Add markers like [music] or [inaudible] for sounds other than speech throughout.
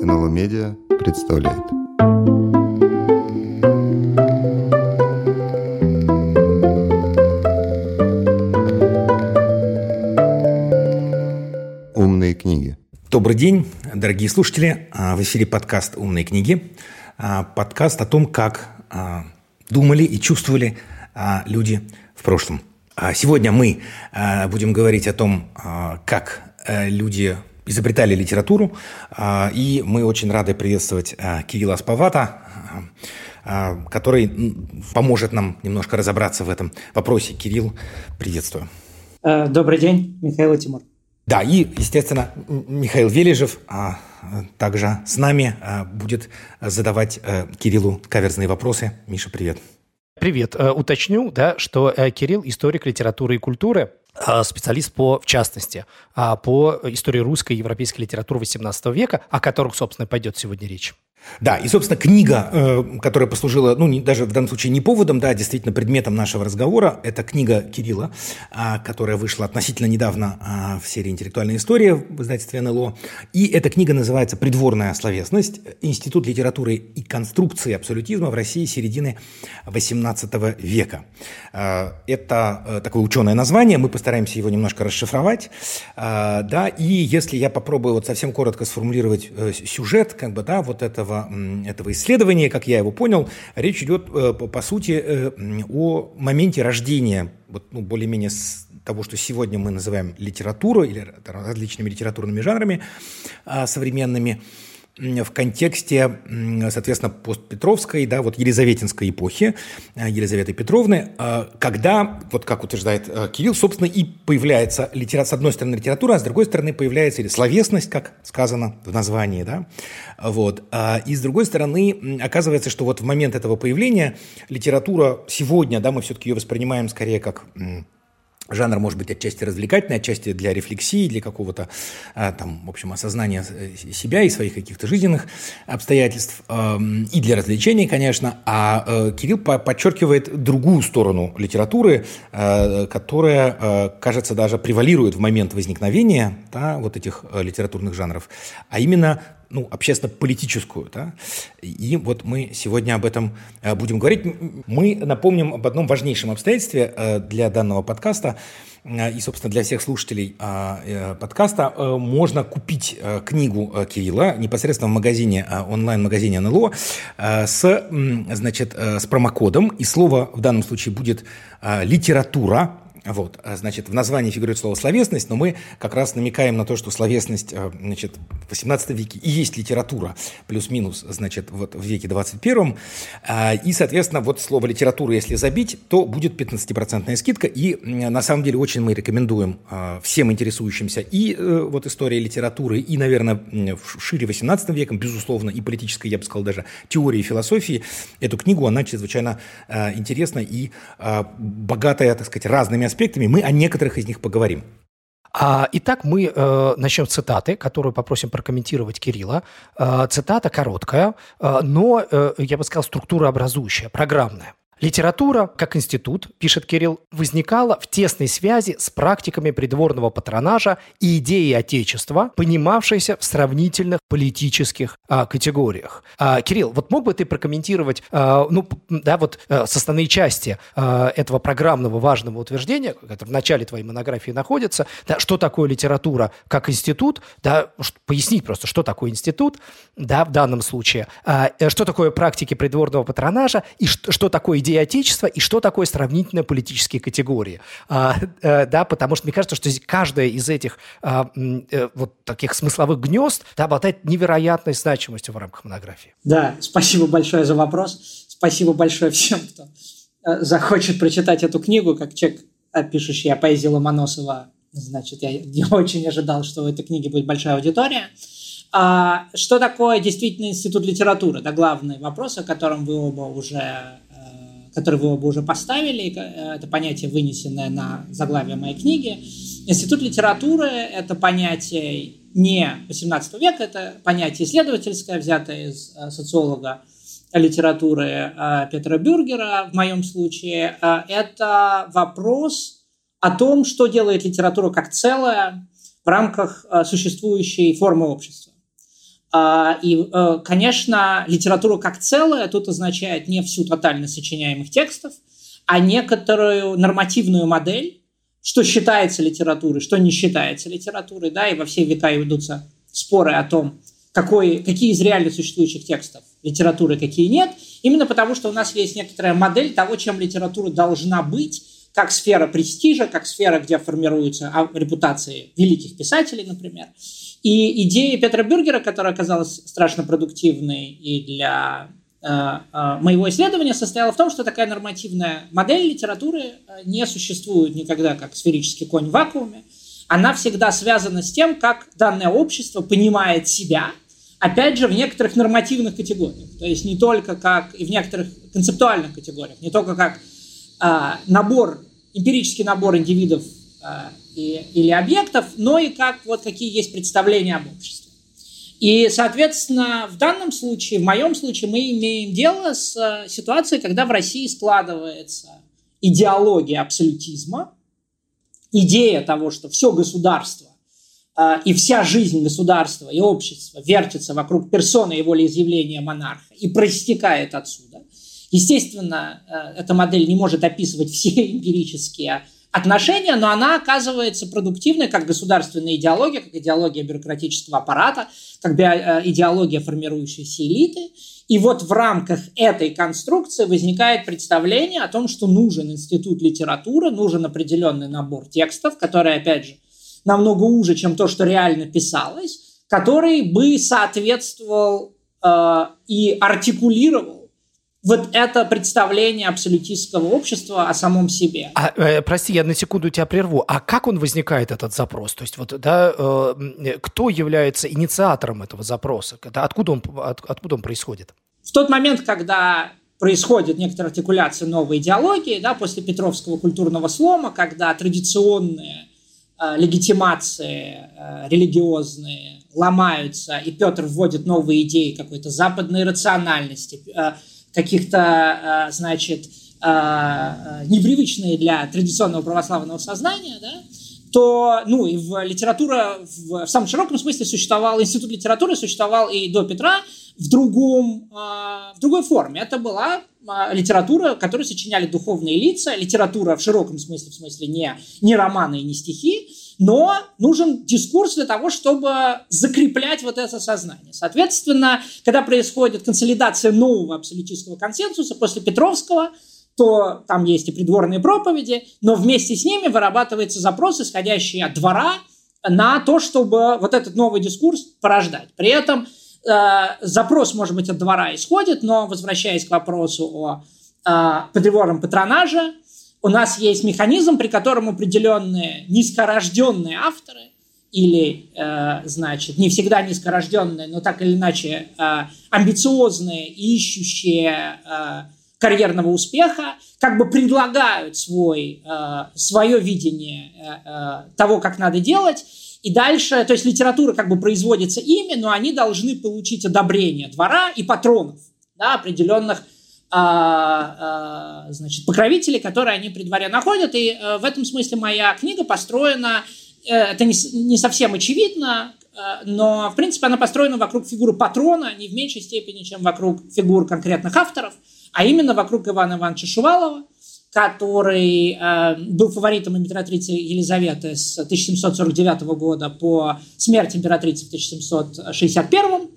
НЛО Медиа представляет. Умные книги. Добрый день, дорогие слушатели. А, в эфире подкаст «Умные книги». А, подкаст о том, как а, думали и чувствовали люди в прошлом. Сегодня мы будем говорить о том, как э, люди изобретали литературу, и мы очень рады приветствовать Кирилла Спавата, который поможет нам немножко разобраться в этом вопросе. Кирилл, приветствую. Э, добрый день, Михаил и Тимур. Да, и, естественно, Михаил Вележев а, также с нами а, будет задавать а, Кириллу каверзные вопросы. Миша, привет. Привет. Э, уточню, да, что э, Кирилл – историк литературы и культуры, специалист по, в частности, по истории русской и европейской литературы XVIII века, о которых, собственно, пойдет сегодня речь. Да, и, собственно, книга, э, которая послужила, ну, не, даже в данном случае не поводом, да, действительно предметом нашего разговора, это книга Кирилла, а, которая вышла относительно недавно а, в серии «Интеллектуальная история» в издательстве НЛО. И эта книга называется «Придворная словесность. Институт литературы и конструкции абсолютизма в России середины XVIII века». А, это э, такое ученое название, мы постараемся его немножко расшифровать, да, и если я попробую вот совсем коротко сформулировать э, сюжет, как бы, да, вот этого этого, этого исследования, как я его понял, речь идет, э, по сути, э, о моменте рождения, вот, ну, более-менее того, что сегодня мы называем литературой или различными литературными жанрами а, современными, в контексте, соответственно, постпетровской, да, вот Елизаветинской эпохи, э, Елизаветы Петровны, э, когда, вот как утверждает э, Кирилл, собственно, и появляется литература, с одной стороны литература, а с другой стороны появляется или словесность, как сказано в названии, да, вот, и с другой стороны оказывается, что вот в момент этого появления литература сегодня, да, мы все-таки ее воспринимаем скорее как Жанр может быть отчасти развлекательный, отчасти для рефлексии, для какого-то а, там, в общем, осознания э, себя и своих каких-то жизненных обстоятельств, и для развлечений, конечно. А э, Кирилл подчеркивает другую сторону литературы, э, которая, кажется, даже превалирует в момент возникновения да, вот этих литературных жанров, а именно ну, общественно-политическую. Да? И вот мы сегодня об этом э, будем говорить. Мы напомним об одном важнейшем обстоятельстве э, для данного подкаста э, и, собственно, для всех слушателей подкаста. Можно купить книгу Кирилла непосредственно в магазине, онлайн-магазине НЛО с, значит, с промокодом. И слово в данном случае будет «литература», вот, а, значит, в названии фигурирует слово «словесность», но мы как раз намекаем на то, что словесность, а, значит, в XVIII веке и есть литература, плюс-минус, значит, вот в веке 21. А, и, соответственно, вот слово «литература», если забить, то будет 15% скидка. И на самом деле очень мы рекомендуем всем интересующимся и э, вот историей литературы, и, наверное, шире 18 веком, безусловно, и политической, я бы сказал, даже теории философии. Эту книгу, она чрезвычайно интересна и богатая, так сказать, разными аспектами. Мы о некоторых из них поговорим. А, итак, мы э, начнем с цитаты, которую попросим прокомментировать Кирилла. Э, цитата короткая, э, но, я бы сказал, структура образующая, программная. Литература, как институт, пишет Кирилл, возникала в тесной связи с практиками придворного патронажа и идеей Отечества, понимавшейся в сравнительных политических а, категориях. А, Кирилл, вот мог бы ты прокомментировать, а, ну, да, вот а, составные части а, этого программного важного утверждения, которое в начале твоей монографии находится, да, что такое литература как институт, да, пояснить просто, что такое институт, да, в данном случае, а, э, что такое практики придворного патронажа и что, что такое идея Отечества и что такое сравнительно политические категории. А, а, да, потому что мне кажется, что каждая из этих а, а, вот таких смысловых гнезд да, обладает невероятной значимостью в рамках монографии. Да, спасибо большое за вопрос. Спасибо большое всем, кто э, захочет прочитать эту книгу, как человек, пишущий о поэзии Ломоносова. Значит, я не очень ожидал, что в этой книге будет большая аудитория. А, что такое действительно институт литературы? Это главный вопрос, о котором вы оба уже который вы оба уже поставили, э, это понятие, вынесенное на заглавие моей книги. Институт литературы – это понятие не 18 века, это понятие исследовательское, взятое из э, социолога литературы э, Петра Бюргера в моем случае. Это вопрос о том, что делает литература как целое в рамках существующей формы общества. А, и, э, конечно, литература как целое тут означает не всю тотальность сочиняемых текстов, а некоторую нормативную модель, что считается литературой, что не считается литературой, да, и во все века ведутся споры о том, какой, какие из реально существующих текстов литературы, какие нет, именно потому что у нас есть некоторая модель того, чем литература должна быть, как сфера престижа, как сфера, где формируются а, репутации великих писателей, например. И идея Петра Бюргера, которая оказалась страшно продуктивной и для э, э, моего исследования, состояла в том, что такая нормативная модель литературы э, не существует никогда как сферический конь в вакууме. Она всегда связана с тем, как данное общество понимает себя, опять же, в некоторых нормативных категориях. То есть не только как и в некоторых концептуальных категориях, не только как набор, эмпирический набор индивидов а, или объектов, но и как вот какие есть представления об обществе. И, соответственно, в данном случае, в моем случае, мы имеем дело с э, ситуацией, когда в России складывается идеология абсолютизма, идея того, что все государство и вся жизнь государства и общества вертится вокруг персоны и волеизъявления монарха и проистекает отсюда. Естественно, э, эта модель не может описывать все [laughs] эмпирические отношения, но она оказывается продуктивной как государственная идеология, как идеология бюрократического аппарата, как э, идеология формирующейся элиты. И вот в рамках этой конструкции возникает представление о том, что нужен институт литературы, нужен определенный набор текстов, который, опять же, намного уже, чем то, что реально писалось, который бы соответствовал э, и артикулировал вот это представление абсолютистского общества о самом себе. А, э, прости, я на секунду тебя прерву. А как он возникает, этот запрос? То есть, вот, да, э, кто является инициатором этого запроса? Откуда он, от, откуда он происходит? В тот момент, когда происходит некоторая артикуляция новой идеологии, да, после Петровского культурного слома, когда традиционные э, легитимации э, религиозные ломаются, и Петр вводит новые идеи какой-то западной рациональности, э, каких-то, а, значит, а, непривычные для традиционного православного сознания, да, то, ну, и в литература в, самом широком смысле существовал, институт литературы существовал и до Петра в, другом, э, в другой форме. Это была э, литература, которую сочиняли духовные лица, литература в широком смысле, в смысле не, не романы и не стихи, но нужен дискурс для того, чтобы закреплять вот это сознание. Соответственно, когда происходит консолидация нового абсолютистского консенсуса после Петровского, то там есть и придворные проповеди, но вместе с ними вырабатывается запрос, исходящий от двора, на то, чтобы вот этот новый дискурс порождать. При этом э, запрос, может быть, от двора исходит, но возвращаясь к вопросу о э, придворном патронаже, у нас есть механизм, при котором определенные низкорожденные авторы или, э, значит, не всегда низкорожденные, но так или иначе э, амбициозные и ищущие э, карьерного успеха, как бы предлагают свой, э, свое видение э, э, того, как надо делать, и дальше, то есть литература как бы производится ими, но они должны получить одобрение двора и патронов да, определенных значит, покровителей, которые они при дворе находят. И а, в этом смысле моя книга построена, э, это не, не совсем очевидно, э, но, в принципе, она построена вокруг фигуры патрона не в меньшей степени, чем вокруг фигур конкретных авторов, а именно вокруг Ивана Ивановича Шувалова, который э, был фаворитом императрицы Елизаветы с 1749 года по смерти императрицы в 1761,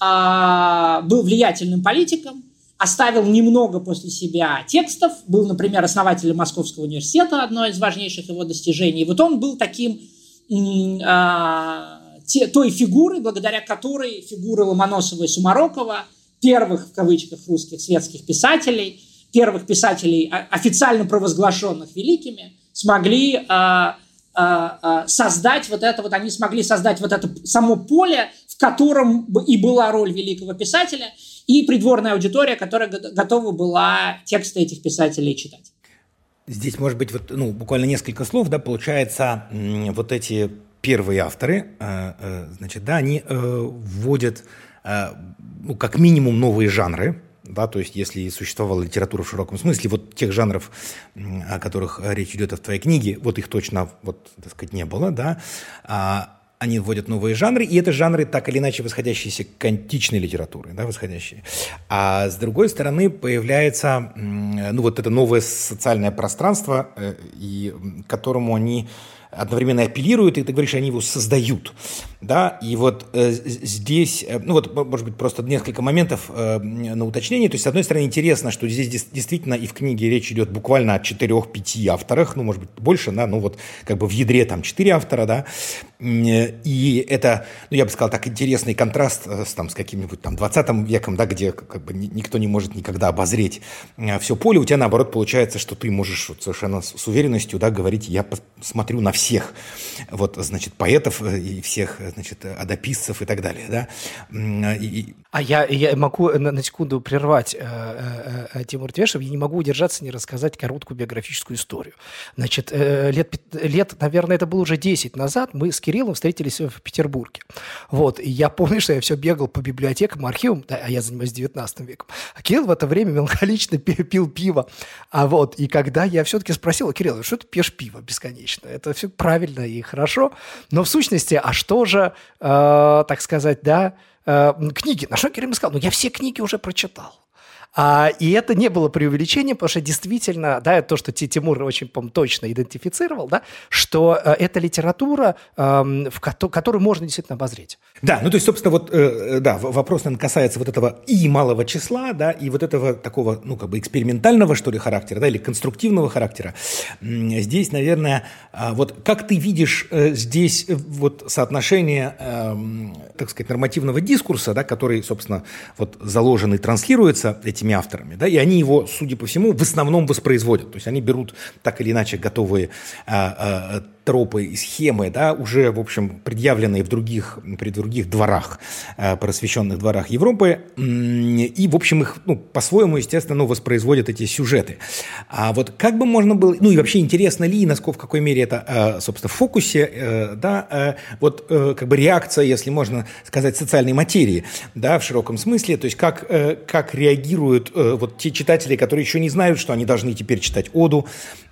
э, был влиятельным политиком, оставил немного после себя текстов, был, например, основателем Московского университета, одно из важнейших его достижений. Вот он был таким а, те, той фигурой, благодаря которой фигуры Ломоносова и Сумарокова, первых, в кавычках, русских светских писателей, первых писателей, официально провозглашенных великими, смогли а, а, а, создать вот это вот, они смогли создать вот это само поле, в котором и была роль великого писателя, и придворная аудитория, которая готова была тексты этих писателей читать. Здесь, может быть, вот, ну, буквально несколько слов, да, получается, вот эти первые авторы, э, э, значит, да, они э, вводят, ну, как минимум, новые жанры, да, то есть если существовала литература в широком смысле, вот тех жанров, о которых речь идет в твоей книге, вот их точно, вот, так сказать, не было, да, а, они вводят новые жанры, и это жанры так или иначе восходящиеся к античной литературе, да, восходящие. А с другой стороны появляется, ну, вот это новое социальное пространство, э, и к которому они одновременно апеллируют, и ты говоришь, они его создают. Да? И вот э, здесь, э, ну вот, может быть, просто несколько моментов э, на уточнение. То есть, с одной стороны, интересно, что здесь действительно и в книге речь идет буквально о четырех-пяти авторах, ну, может быть, больше, да, ну вот как бы в ядре там четыре автора, да, и это, ну, я бы сказал, так интересный контраст э, с, там, с каким-нибудь там 20 веком, да, где как бы никто не может никогда обозреть э, все поле, у тебя, наоборот, получается, что ты можешь вот совершенно с уверенностью, да, говорить, я смотрю на всех, вот, значит, поэтов э, и всех, значит, адописцев и так далее, да. И... А я, я могу на, на секунду прервать э, э, Тимур Твешев, я не могу удержаться не рассказать короткую биографическую историю. Значит, э, лет, лет, наверное, это было уже 10 назад, мы с Кириллом Кириллом встретились в Петербурге. Вот, и я помню, что я все бегал по библиотекам, архивам, да, а я занимаюсь 19 веком. А Кирилл в это время меланхолично пил пиво. А вот, и когда я все-таки спросил, Кирилл, что ты пьешь пиво бесконечно? Это все правильно и хорошо, но в сущности, а что же, э, так сказать, да, э, книги? На что Кирилл сказал, ну я все книги уже прочитал. А, и это не было преувеличением, потому что действительно, да, то, что Тимур очень, точно идентифицировал, да, что э, это литература, э, в ко- которую можно действительно обозреть. Да, ну то есть, собственно, вот, э, да, вопрос, наверное, касается вот этого и малого числа, да, и вот этого такого, ну, как бы экспериментального, что ли, характера, да, или конструктивного характера. Здесь, наверное, э, вот как ты видишь э, здесь э, вот соотношение, э, так сказать, нормативного дискурса, да, который, собственно, вот заложен и транслируется этим этими авторами, да, и они его, судя по всему, в основном воспроизводят. То есть они берут так или иначе готовые а, а, тропы и схемы, да, уже, в общем, предъявленные в других, при других дворах, э, просвещенных дворах Европы, и, в общем, их, ну, по-своему, естественно, ну, воспроизводят эти сюжеты. А вот как бы можно было, ну, и вообще интересно ли, насколько, в какой мере это, э, собственно, в фокусе, э, да, вот, как бы реакция, если можно сказать, социальной материи, да, в широком смысле, то есть как, как реагируют вот те читатели, которые еще не знают, что они должны теперь читать Оду,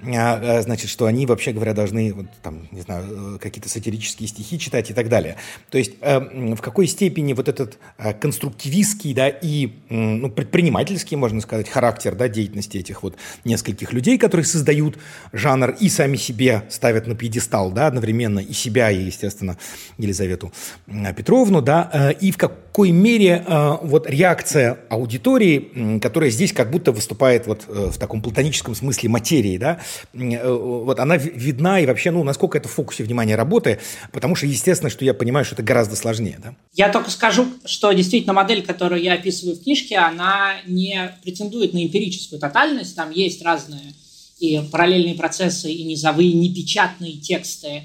а, значит, что они, вообще говоря, должны там, не знаю, э, какие-то сатирические стихи читать и так далее. То есть э, в какой степени вот этот э, конструктивистский, да, и ну, предпринимательский, можно сказать, характер, да, деятельности этих вот нескольких людей, которые создают жанр и сами себе ставят на пьедестал, да, одновременно и себя, и, естественно, Елизавету Петровну, да, и в какой мере вот реакция аудитории, которая здесь как будто выступает вот в таком платоническом смысле материи, да, вот она видна и вообще, ну, насколько это в фокусе внимания работы, потому что, естественно, что я понимаю, что это гораздо сложнее. Да? Я только скажу, что действительно модель, которую я описываю в книжке, она не претендует на эмпирическую тотальность, там есть разные и параллельные процессы, и низовые, непечатные тексты, а,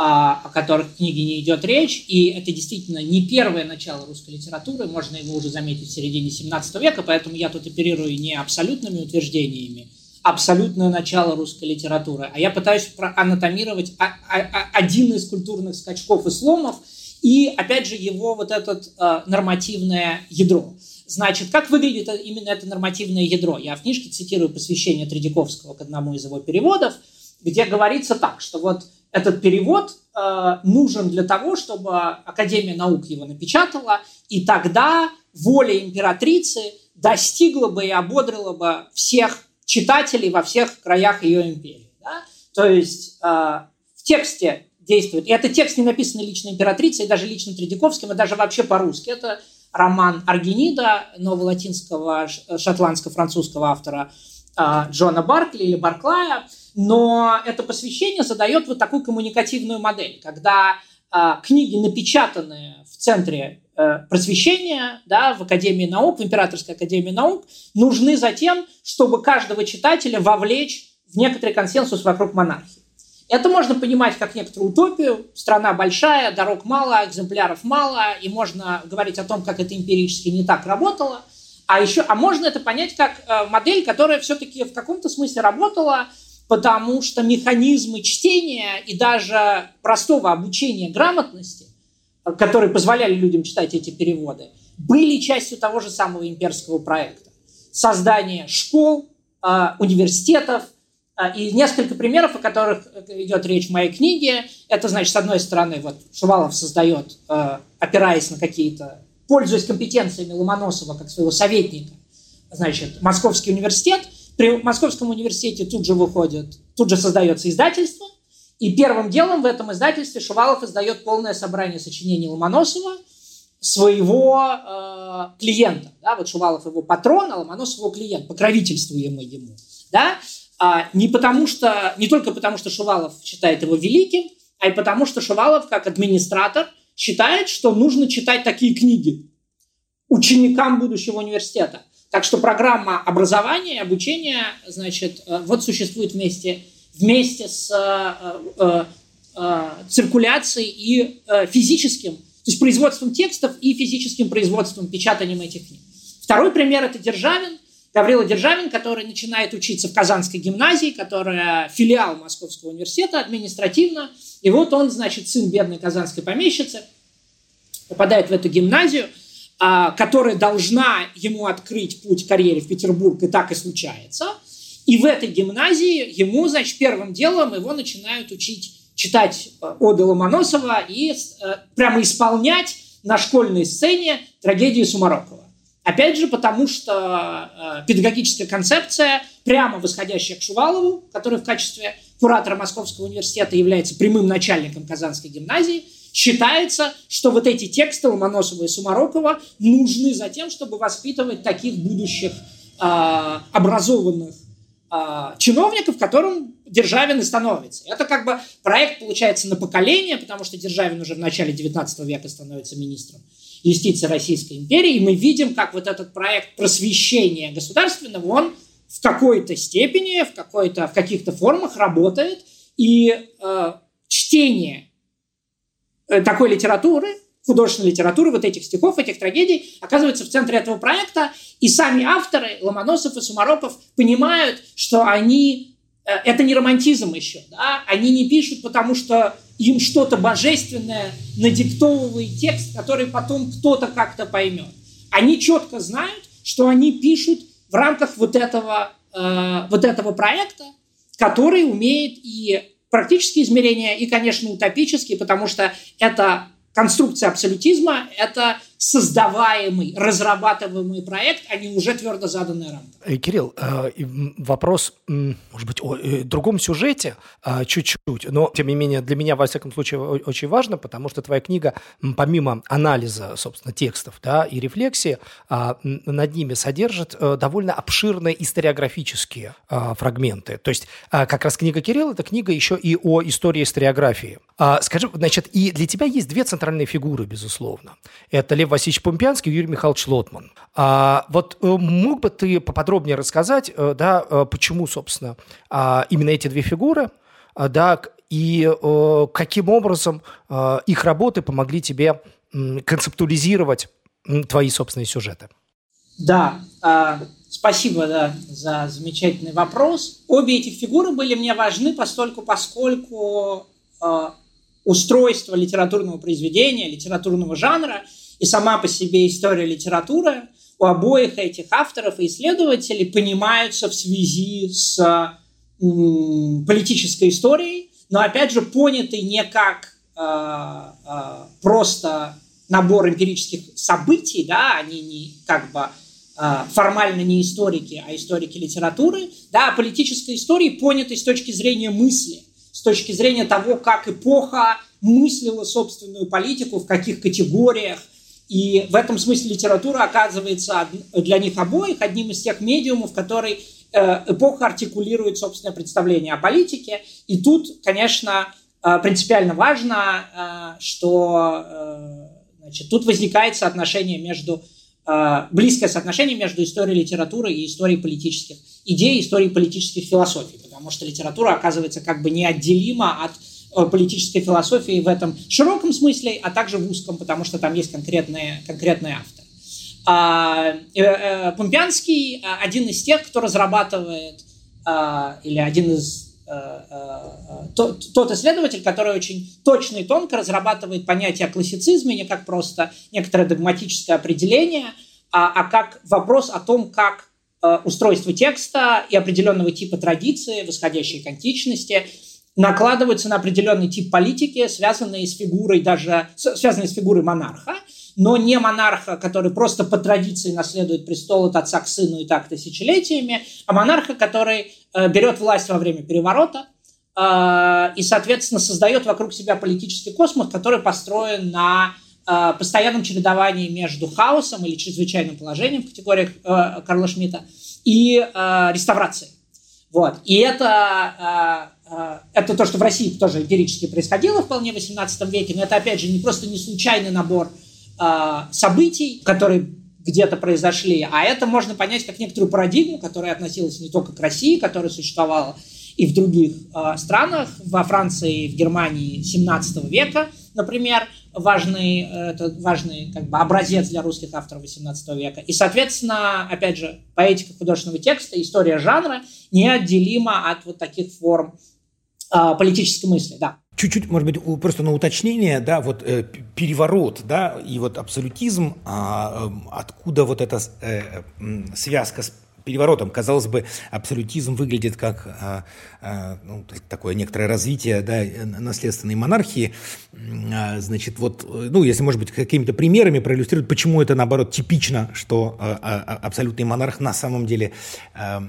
о которых в книге не идет речь, и это действительно не первое начало русской литературы, можно его уже заметить в середине 17 века, поэтому я тут оперирую не абсолютными утверждениями, абсолютное начало русской литературы, а я пытаюсь проанатомировать один из культурных скачков и сломов, и, опять же, его вот это э, нормативное ядро. Значит, как выглядит именно это нормативное ядро? Я в книжке цитирую посвящение Тредяковского к одному из его переводов, где говорится так, что вот этот перевод э, нужен для того, чтобы Академия наук его напечатала, и тогда воля императрицы достигла бы и ободрила бы всех читателей во всех краях ее империи. Да? То есть э, в тексте действует, и этот текст не написан лично императрицей, даже лично Тредяковским, и даже вообще по-русски. Это роман Аргенида, новолатинского шотландско-французского автора э, Джона Баркли или Барклая, но это посвящение задает вот такую коммуникативную модель, когда э, книги, напечатанные в центре Э, просвещения да, в Академии наук, в Императорской Академии наук, нужны за тем, чтобы каждого читателя вовлечь в некоторый консенсус вокруг монархии. Это можно понимать как некоторую утопию. Страна большая, дорог мало, экземпляров мало, и можно говорить о том, как это эмпирически не так работало. А еще, а можно это понять как э, модель, которая все-таки в каком-то смысле работала, потому что механизмы чтения и даже простого обучения грамотности которые позволяли людям читать эти переводы, были частью того же самого имперского проекта. Создание школ, а, университетов, И несколько примеров, о которых идет речь в моей книге, это, значит, с одной стороны, вот Шувалов создает, опираясь на какие-то, пользуясь компетенциями Ломоносова как своего советника, значит, Московский университет. При Московском университете тут же выходит, тут же создается издательство, и первым делом в этом издательстве Шувалов издает полное собрание сочинений Ломоносова, своего э, клиента. Да? Вот Шувалов его патрон, а Ломоносов его клиент, покровительствуемый ему. Да? А не, потому что, не только потому, что Шувалов считает его великим, а и потому, что Шувалов, как администратор, считает, что нужно читать такие книги ученикам будущего университета. Так что программа образования обучения, значит, э, вот существует вместе, вместе с э, э, циркуляцией и физическим, то есть производством текстов и физическим производством, печатанием этих книг. Второй пример – это Державин, Гаврила Державин, который начинает учиться в Казанской гимназии, которая филиал Московского университета административно. И вот он, значит, сын бедной казанской помещицы, попадает в эту гимназию, которая должна ему открыть путь карьере в Петербург, и так и случается. И в этой гимназии ему, значит, первым делом его начинают учить читать э, оды Ломоносова и э, прямо исполнять на школьной сцене трагедию Сумарокова. Опять же, потому что э, педагогическая концепция, прямо восходящая к Шувалову, который в качестве куратора Московского университета является прямым начальником Казанской гимназии, считается, что вот эти тексты Ломоносова и Сумарокова нужны за тем, чтобы воспитывать таких будущих э, образованных э, чиновников, которым Державин и становится. Это как бы проект получается на поколение, потому что Державин уже в начале 19 века становится министром юстиции Российской империи, и мы видим, как вот этот проект просвещения государственного, он в какой-то степени, в, какой-то, в каких-то формах работает, и э, чтение такой литературы, художественной литературы, вот этих стихов, этих трагедий, оказывается в центре этого проекта, и сами авторы, Ломоносов и Сумароков, понимают, что они Э, это не романтизм еще, да? они не пишут, потому что им что-то божественное надиктовывает текст, который потом кто-то как-то поймет. Они четко знают, что они пишут в рамках вот этого, э, вот этого проекта, который умеет и практические измерения, и, конечно, утопические, потому что это конструкция абсолютизма – это создаваемый, разрабатываемый проект, а не уже твердо заданная рамка. Э, Кирилл, э, вопрос, может быть, о э, другом сюжете чуть-чуть, но, тем не менее, для меня, во всяком случае, очень важно, потому что твоя книга, помимо анализа, собственно, текстов да, и рефлексии, а, над ними содержит довольно обширные историографические фрагменты. То есть как раз книга Кирилла – это книга еще и о истории историографии. А, скажи, значит, и для тебя есть две центральные фигуры, безусловно. Это Лев Васильевич Помпянский Юрий Михайлович Лотман. А, вот э, мог бы ты поподробнее рассказать, э, да, э, почему, собственно, а, именно эти две фигуры, да, и каким образом их работы помогли тебе концептуализировать твои собственные сюжеты? Да, спасибо да, за замечательный вопрос. Обе этих фигуры были мне важны, постольку, поскольку устройство литературного произведения, литературного жанра и сама по себе история литературы у обоих этих авторов и исследователей понимаются в связи с политической историей, но опять же поняты не как э, э, просто набор эмпирических событий, да, они не как бы э, формально не историки, а историки литературы, да, а политической истории поняты с точки зрения мысли, с точки зрения того, как эпоха мыслила собственную политику, в каких категориях, и в этом смысле литература оказывается для них обоих одним из тех медиумов, который э, эпоха артикулирует собственное представление о политике. И тут, конечно, э, принципиально важно, э, что значит, тут возникает соотношение между близкое соотношение между историей литературы и историей политических идей, историей политических философий, потому что литература оказывается как бы неотделима от политической философии в этом широком смысле, а также в узком, потому что там есть конкретные, конкретные авторы. А, э, э, Помпянский один из тех, кто разрабатывает, или один из тот, исследователь, который очень точно и тонко разрабатывает понятие о классицизме не как просто некоторое догматическое определение, а, а как вопрос о том, как э, устройства текста и определенного типа традиции, восходящей к античности, накладываются на определенный тип политики, связанные с фигурой даже, связанные с фигурой монарха, но не монарха, который просто по традиции наследует престол от отца к сыну и так тысячелетиями, а монарха, который э, берет власть во время переворота э, и, соответственно, создает вокруг себя политический космос, который построен на э, постоянном чередовании между хаосом или чрезвычайным положением в категориях Карла Шмидта и реставрацией. Вот. И это, это то, что в России тоже эмпирически происходило вполне в XVIII веке, но это, опять же, не просто не случайный набор э, событий, которые где-то произошли, а это можно понять как некоторую парадигму, которая относилась не только к России, которая существовала и в других э, странах, во Франции в Германии 17 века, например, важный, это важный как бы, образец для русских авторов 18 века. И, соответственно, опять же, поэтика художественного текста, история жанра неотделима от вот таких форм политической мысли, да. Чуть-чуть, может быть, просто на уточнение, да, вот э, переворот, да, и вот абсолютизм, а, э, откуда вот эта э, связка с переворотом. Казалось бы, абсолютизм выглядит как а, а, ну, такое некоторое развитие да, наследственной монархии. А, значит, вот, ну, если, может быть, какими-то примерами проиллюстрировать, почему это, наоборот, типично, что а, а, абсолютный монарх на самом деле а,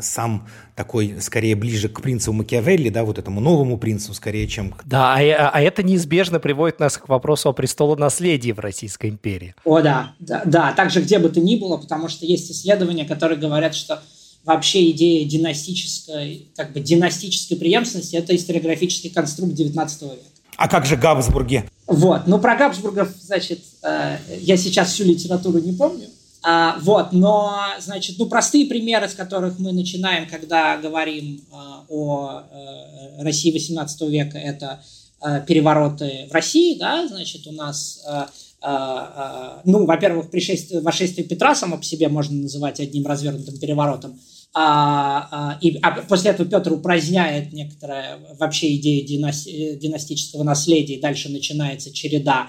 сам такой, скорее, ближе к принцу Макиавелли, да, вот этому новому принцу, скорее, чем... Да, а, а это неизбежно приводит нас к вопросу о престолонаследии в Российской империи. О, да, да, да, также где бы то ни было, потому что есть исследования, которые говорят, говорят, что вообще идея династической, как бы династической преемственности – это историографический конструкт XIX века. А как же Габсбурги? Вот, ну про Габсбургов, значит, э, я сейчас всю литературу не помню, а, вот, но, значит, ну простые примеры, с которых мы начинаем, когда говорим а, о а, России XVIII века, это а, перевороты в России, да, значит, у нас а, а, а, ну, во-первых, вошествие Петра само по себе можно называть одним развернутым переворотом. А, и а после этого Петр упраздняет некоторое вообще идею династи, династического наследия, и дальше начинается череда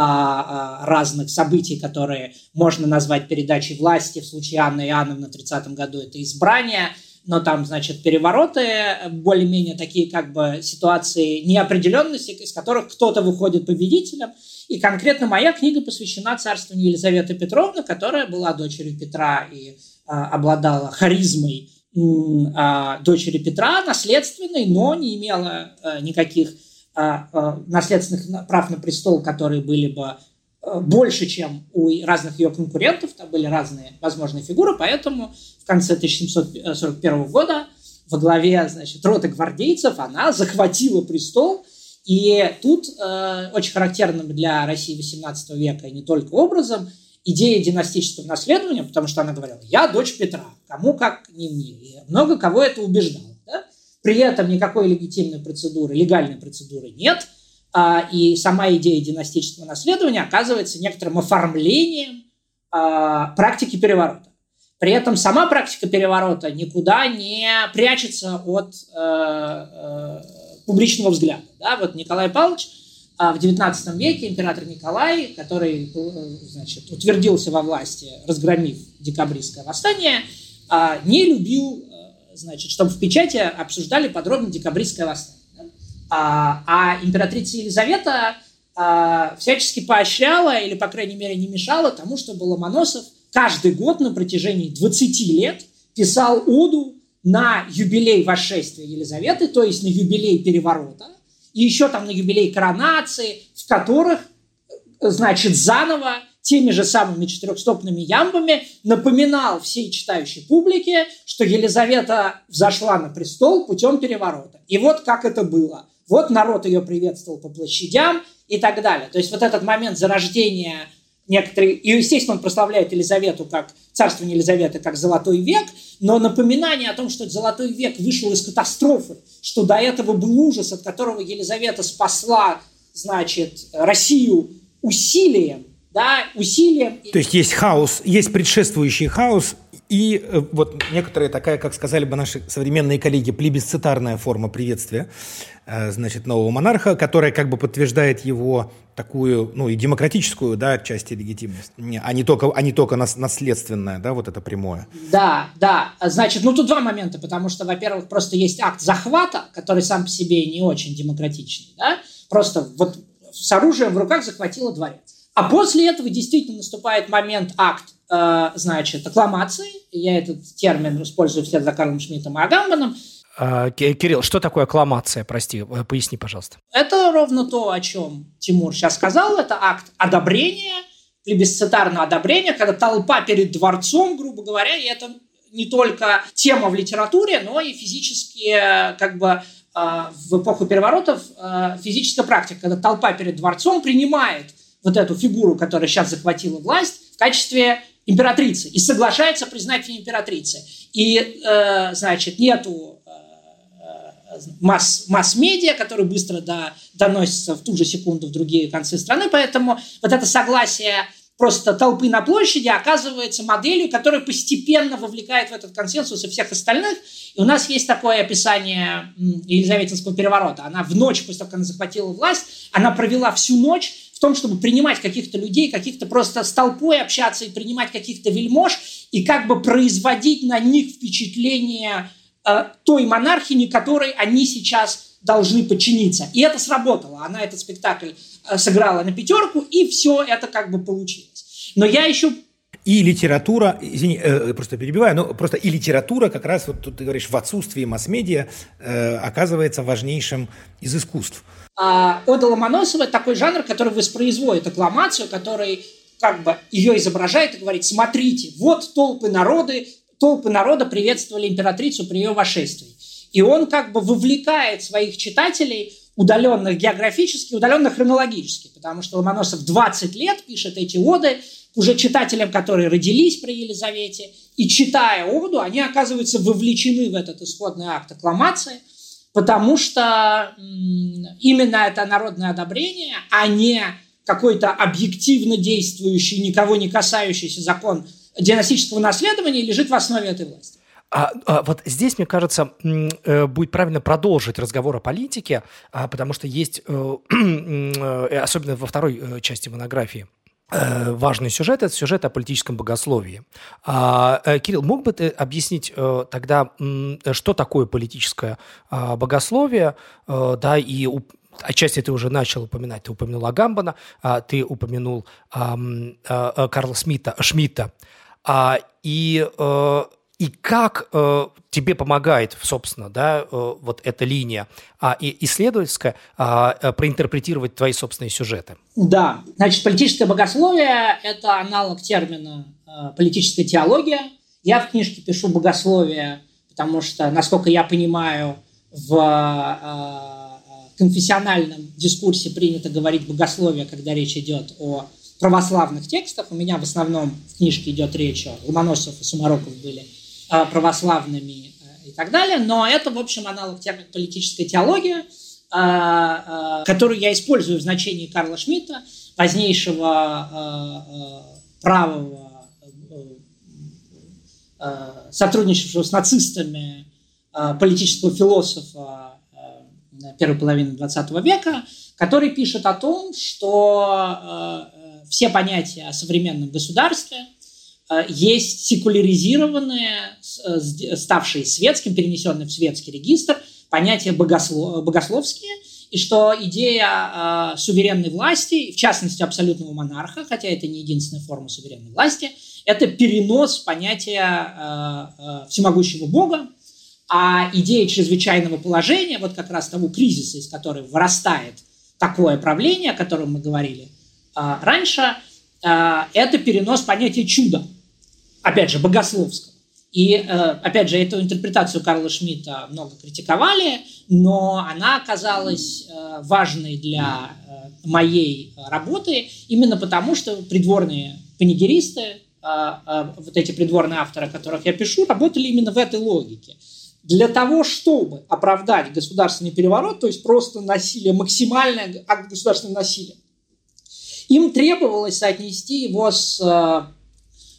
разных событий, которые можно назвать передачей власти. В случае Анны и Иоанна на 30 году это избрание, но там, значит, перевороты, более-менее такие как бы ситуации неопределенности, из которых кто-то выходит победителем – и конкретно моя книга посвящена царствованию Елизаветы Петровны, которая была дочерью Петра и а, обладала харизмой а, дочери Петра, наследственной, но не имела а, никаких а, а, наследственных прав на престол, которые были бы а, больше, чем у разных ее конкурентов. Там были разные возможные фигуры, поэтому в конце 1741 года во главе значит, роты гвардейцев она захватила престол – и тут э, очень характерным для России XVIII века и не только образом идея династического наследования, потому что она говорила, я дочь Петра, кому как не мне. И много кого это убеждало. При этом никакой легитимной процедуры, легальной процедуры нет, а, и сама идея династического наследования оказывается некоторым оформлением а, практики переворота. При этом сама практика переворота никуда не прячется от э, э, публичного взгляда. Да? Вот Николай Павлович а, в XIX веке, император Николай, который э, значит, утвердился во власти, разгромив декабристское восстание, не любил, значит, чтобы в печати обсуждали подробно декабристское восстание. А, а императрица Елизавета всячески поощряла или, по крайней мере, не мешала тому, чтобы Ломоносов каждый год на протяжении 20 лет писал оду на юбилей восшествия Елизаветы, то есть на юбилей переворота, и еще там на юбилей коронации, в которых, значит, заново теми же самыми четырехстопными ямбами напоминал всей читающей публике, что Елизавета взошла на престол путем переворота. И вот как это было. Вот народ ее приветствовал по площадям и так далее. То есть вот этот момент зарождения некоторые... И, естественно, он прославляет Елизавету как царствование Елизаветы как золотой век, но напоминание о том, что золотой век вышел из катастрофы, что до этого был ужас, от которого Елизавета спасла, значит, Россию усилием, да, усилием. То есть есть хаос, есть предшествующий хаос, И э, вот некоторая такая, как сказали бы наши современные коллеги, плебисцитарная форма приветствия, э, значит, нового монарха, которая как бы подтверждает его такую, ну, и демократическую, да, отчасти легитимность, а не только, а не только наследственная, да, вот это прямое. Да, да. Значит, ну, тут два момента, потому что, во-первых, просто есть акт захвата, который сам по себе не очень демократичный, да, просто вот с оружием в руках захватила дворец. А после этого действительно наступает момент акт Э, значит, аккламации. Я этот термин использую вслед за Карлом Шмидтом и Агамбаном. А, Кирилл, что такое аккламация, прости, э, поясни, пожалуйста. Это ровно то, о чем Тимур сейчас сказал. Это акт одобрения, плебисцитарное одобрение, когда толпа перед дворцом, грубо говоря, и это не только тема в литературе, но и физические, как бы, э, в эпоху переворотов физическая практика, когда толпа перед дворцом принимает вот эту фигуру, которая сейчас захватила власть, в качестве императрицы и соглашается признать ее императрицей. И, э, значит, нету э, масс, масс-медиа, которые быстро до, доносятся в ту же секунду в другие концы страны, поэтому вот это согласие просто толпы на площади оказывается моделью, которая постепенно вовлекает в этот консенсус и всех остальных. И у нас есть такое описание Елизаветинского переворота. Она в ночь, после того, как она захватила власть, она провела всю ночь в том, чтобы принимать каких-то людей, каких-то просто с толпой общаться и принимать каких-то вельмож, и как бы производить на них впечатление э, той монархини, которой они сейчас должны подчиниться. И это сработало. Она этот спектакль э, сыграла на пятерку, и все это как бы получилось. Но я еще и литература, извини, э, просто перебиваю, но просто и литература как раз, вот тут ты говоришь, в отсутствии масс-медиа э, оказывается важнейшим из искусств. Ода Ломоносова – такой жанр, который воспроизводит аккламацию, который как бы ее изображает и говорит, смотрите, вот толпы народы, толпы народа приветствовали императрицу при ее вошествии. И он как бы вовлекает своих читателей, удаленных географически, удаленных хронологически, потому что Ломоносов 20 лет пишет эти оды уже читателям, которые родились при Елизавете, и читая оду, они оказываются вовлечены в этот исходный акт аккламации – потому что именно это народное одобрение, а не какой-то объективно действующий, никого не касающийся закон династического наследования лежит в основе этой власти. А, а, вот здесь, мне кажется, э, будет правильно продолжить разговор о политике, а, потому что есть, э, [clears throat] э, особенно во второй части монографии, важный сюжет – это сюжет о политическом богословии. А, э, Кирилл, мог бы ты объяснить э, тогда, что такое политическое а, богословие, да, и отчасти ты уже начал упоминать, ты упомянул Агамбана, а, ты упомянул Карла Смита, Шмидта, и и как э, тебе помогает, собственно, да, э, вот эта линия а, и исследовательская а, э, проинтерпретировать твои собственные сюжеты? Да, значит, политическое богословие – это аналог термина э, политическая теология. Я в книжке пишу богословие, потому что, насколько я понимаю, в э, конфессиональном дискурсе принято говорить богословие, когда речь идет о православных текстах. У меня в основном в книжке идет речь о Ломоносов и Сумароков были – Э, православными э, и так далее. Но это, в общем, аналог термина политическая теология, э, которую я использую в значении Карла Шмидта, позднейшего правого сотрудничавшего с нацистами политического философа первой половины XX века, который пишет о том, что все понятия о современном государстве – Э, есть секуляризированные, э, ставшие светским, перенесенные в светский регистр, понятия богослов, богословские, и что идея э, суверенной власти, в частности абсолютного монарха, хотя это не единственная форма суверенной власти, это перенос понятия э, э, всемогущего Бога, а идея чрезвычайного положения, вот как раз того кризиса, из которого вырастает такое правление, о котором мы говорили э, раньше, э, это перенос понятия чуда – опять же, богословского. И, э, опять же, эту интерпретацию Карла Шмидта много критиковали, но она оказалась э, важной для э, моей работы именно потому, что придворные панигеристы, вот эти придворные авторы, о которых я пишу, работали именно в этой логике. Для того, чтобы оправдать государственный переворот, то есть просто насилие, максимальное акт государственного насилия, им требовалось соотнести его с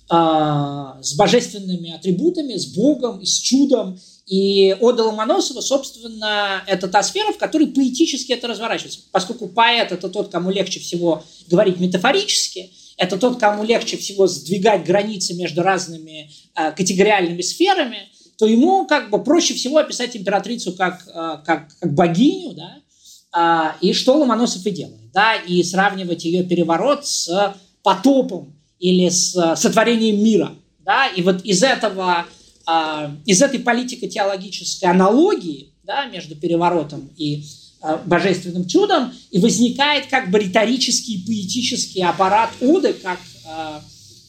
с божественными атрибутами, с Богом, с чудом. И Ода Ломоносова, собственно, это та сфера, в которой поэтически это разворачивается. Поскольку поэт – это тот, кому легче всего говорить метафорически, это тот, кому легче всего сдвигать границы между разными э, категориальными сферами, то ему как бы проще всего описать императрицу как, э, как, как богиню, да, э, и что Ломоносов и делает, да, и сравнивать ее переворот с потопом или с э, сотворением мира, да, и вот из этого, э, из этой политико-теологической аналогии, да, между переворотом и Э, божественным чудом, и возникает как бы риторический и поэтический аппарат Уды как, э,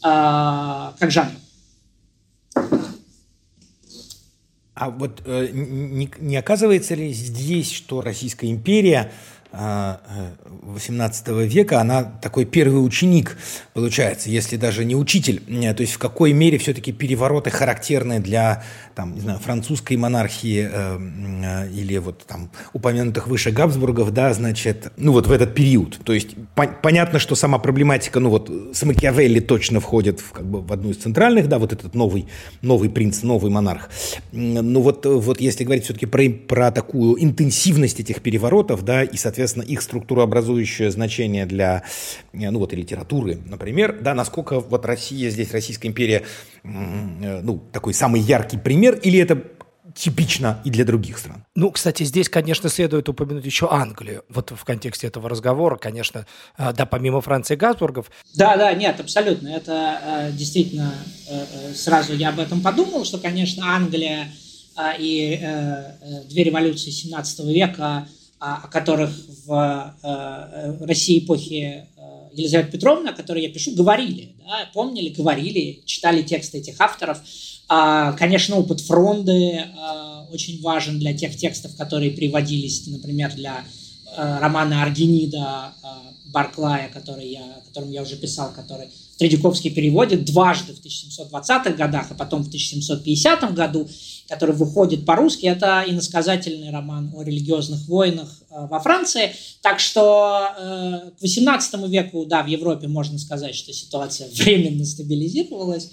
как жанр. А вот не оказывается ли здесь, что Российская империя XVIII века, она такой первый ученик, получается, если даже не учитель. То есть в какой мере все-таки перевороты характерны для там, не знаю, французской монархии э, э, или вот там упомянутых выше Габсбургов, да, значит, ну вот в этот период. То есть по понятно, что сама проблематика, ну вот с Макиавелли точно входит в, как бы, в одну из центральных, да, вот этот новый, новый принц, новый монарх. Ну вот, вот если говорить все-таки про, про такую интенсивность этих переворотов, да, и, соответственно, их структурообразующее значение для, ну вот, литературы, например, да, насколько вот Россия, здесь Российская империя, э, ну, такой самый яркий пример, или это типично и для других стран. Ну, кстати, здесь, конечно, следует упомянуть еще Англию. Вот в контексте этого разговора, конечно, э, да, помимо Франции и Газбургов. Да, да, нет, абсолютно. Это э, действительно э, сразу я об этом подумал, что, конечно, Англия и две революции 17 века, о которых в России эпохи Елизаветы Петровны, о которой я пишу, говорили. Да, помнили, говорили, читали тексты этих авторов – а, конечно, опыт фронды очень важен для тех текстов, которые приводились, например, для романа Аргенида Барклая, который я, о котором я уже писал, который Тредяковский переводит дважды в 1720-х годах, а потом в 1750 году, который выходит по-русски. Это иносказательный роман о религиозных войнах во Франции. Так что э, к 18 веку, да, в Европе можно сказать, что ситуация [laughs] временно стабилизировалась.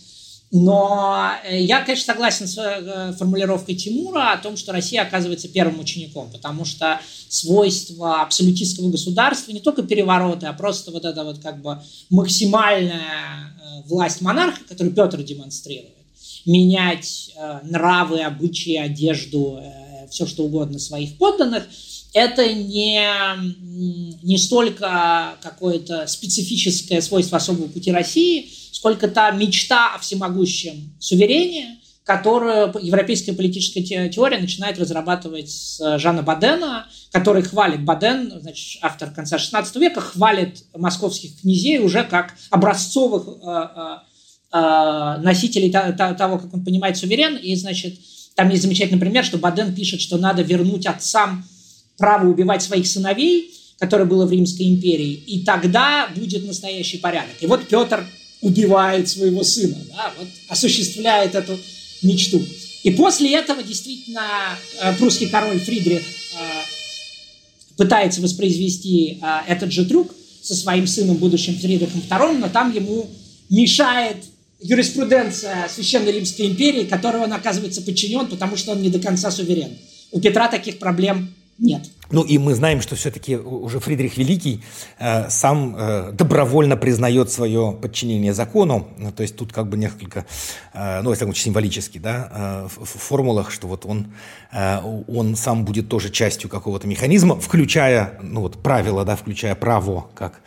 Но э, я, конечно, согласен с э, формулировкой Тимура о том, что Россия оказывается первым учеником, потому что свойства абсолютистского государства не только перевороты, а просто вот эта вот как бы максимальная э, власть монарха, которую Петр демонстрирует, менять нравы, обычаи, одежду, все что угодно своих подданных, это не, не столько какое-то специфическое свойство особого пути России, сколько та мечта о всемогущем суверене, которую европейская политическая теория начинает разрабатывать с Жана Бадена, который хвалит Баден, значит, автор конца XVI века, хвалит московских князей уже как образцовых э, э, э носителей того, как он понимает суверен. И, значит, там есть замечательный пример, что Баден пишет, что надо вернуть отцам право убивать своих сыновей, которое было в Римской империи, и тогда будет настоящий порядок. И вот Петр убивает своего сына, да, вот осуществляет эту мечту. И после этого действительно э, прусский король Фридрих э, пытается воспроизвести э, этот же трюк со своим сыном, будущим Фридрихом II, но там ему мешает юриспруденция Священной Римской империи, которой он оказывается подчинен, потому что он не до конца суверен. У Петра таких проблем нет. Ну и мы знаем, что все-таки уже Фридрих Великий э, сам э, добровольно признает свое подчинение закону. Ну, то есть тут как бы несколько, э, ну, это очень символически, да, э, в, в формулах, что вот он, э, он сам будет тоже частью какого-то механизма, включая, ну вот правила, да, включая право как,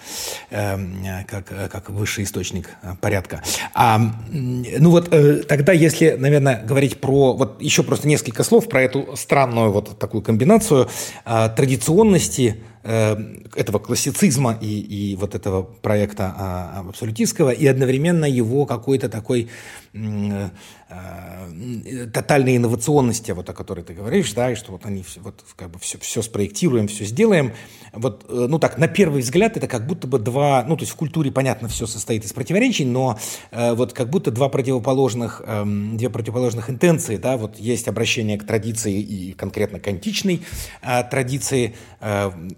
э, как, как высший источник э, порядка. А, ну вот э, тогда, если, наверное, говорить про, вот еще просто несколько слов про эту странную вот такую комбинацию э, традиционности э, этого классицизма и, и вот этого проекта а, абсолютистского, и одновременно его какой-то такой э, э, тотальной инновационности, вот о которой ты говоришь, да, и что вот они вот как бы все, все спроектируем, все сделаем. Вот, ну так, на первый взгляд это как будто бы два, ну то есть в культуре, понятно, все состоит из противоречий, но вот как будто два противоположных, эм, две противоположных интенции, да, вот есть обращение к традиции и конкретно к античной традиции,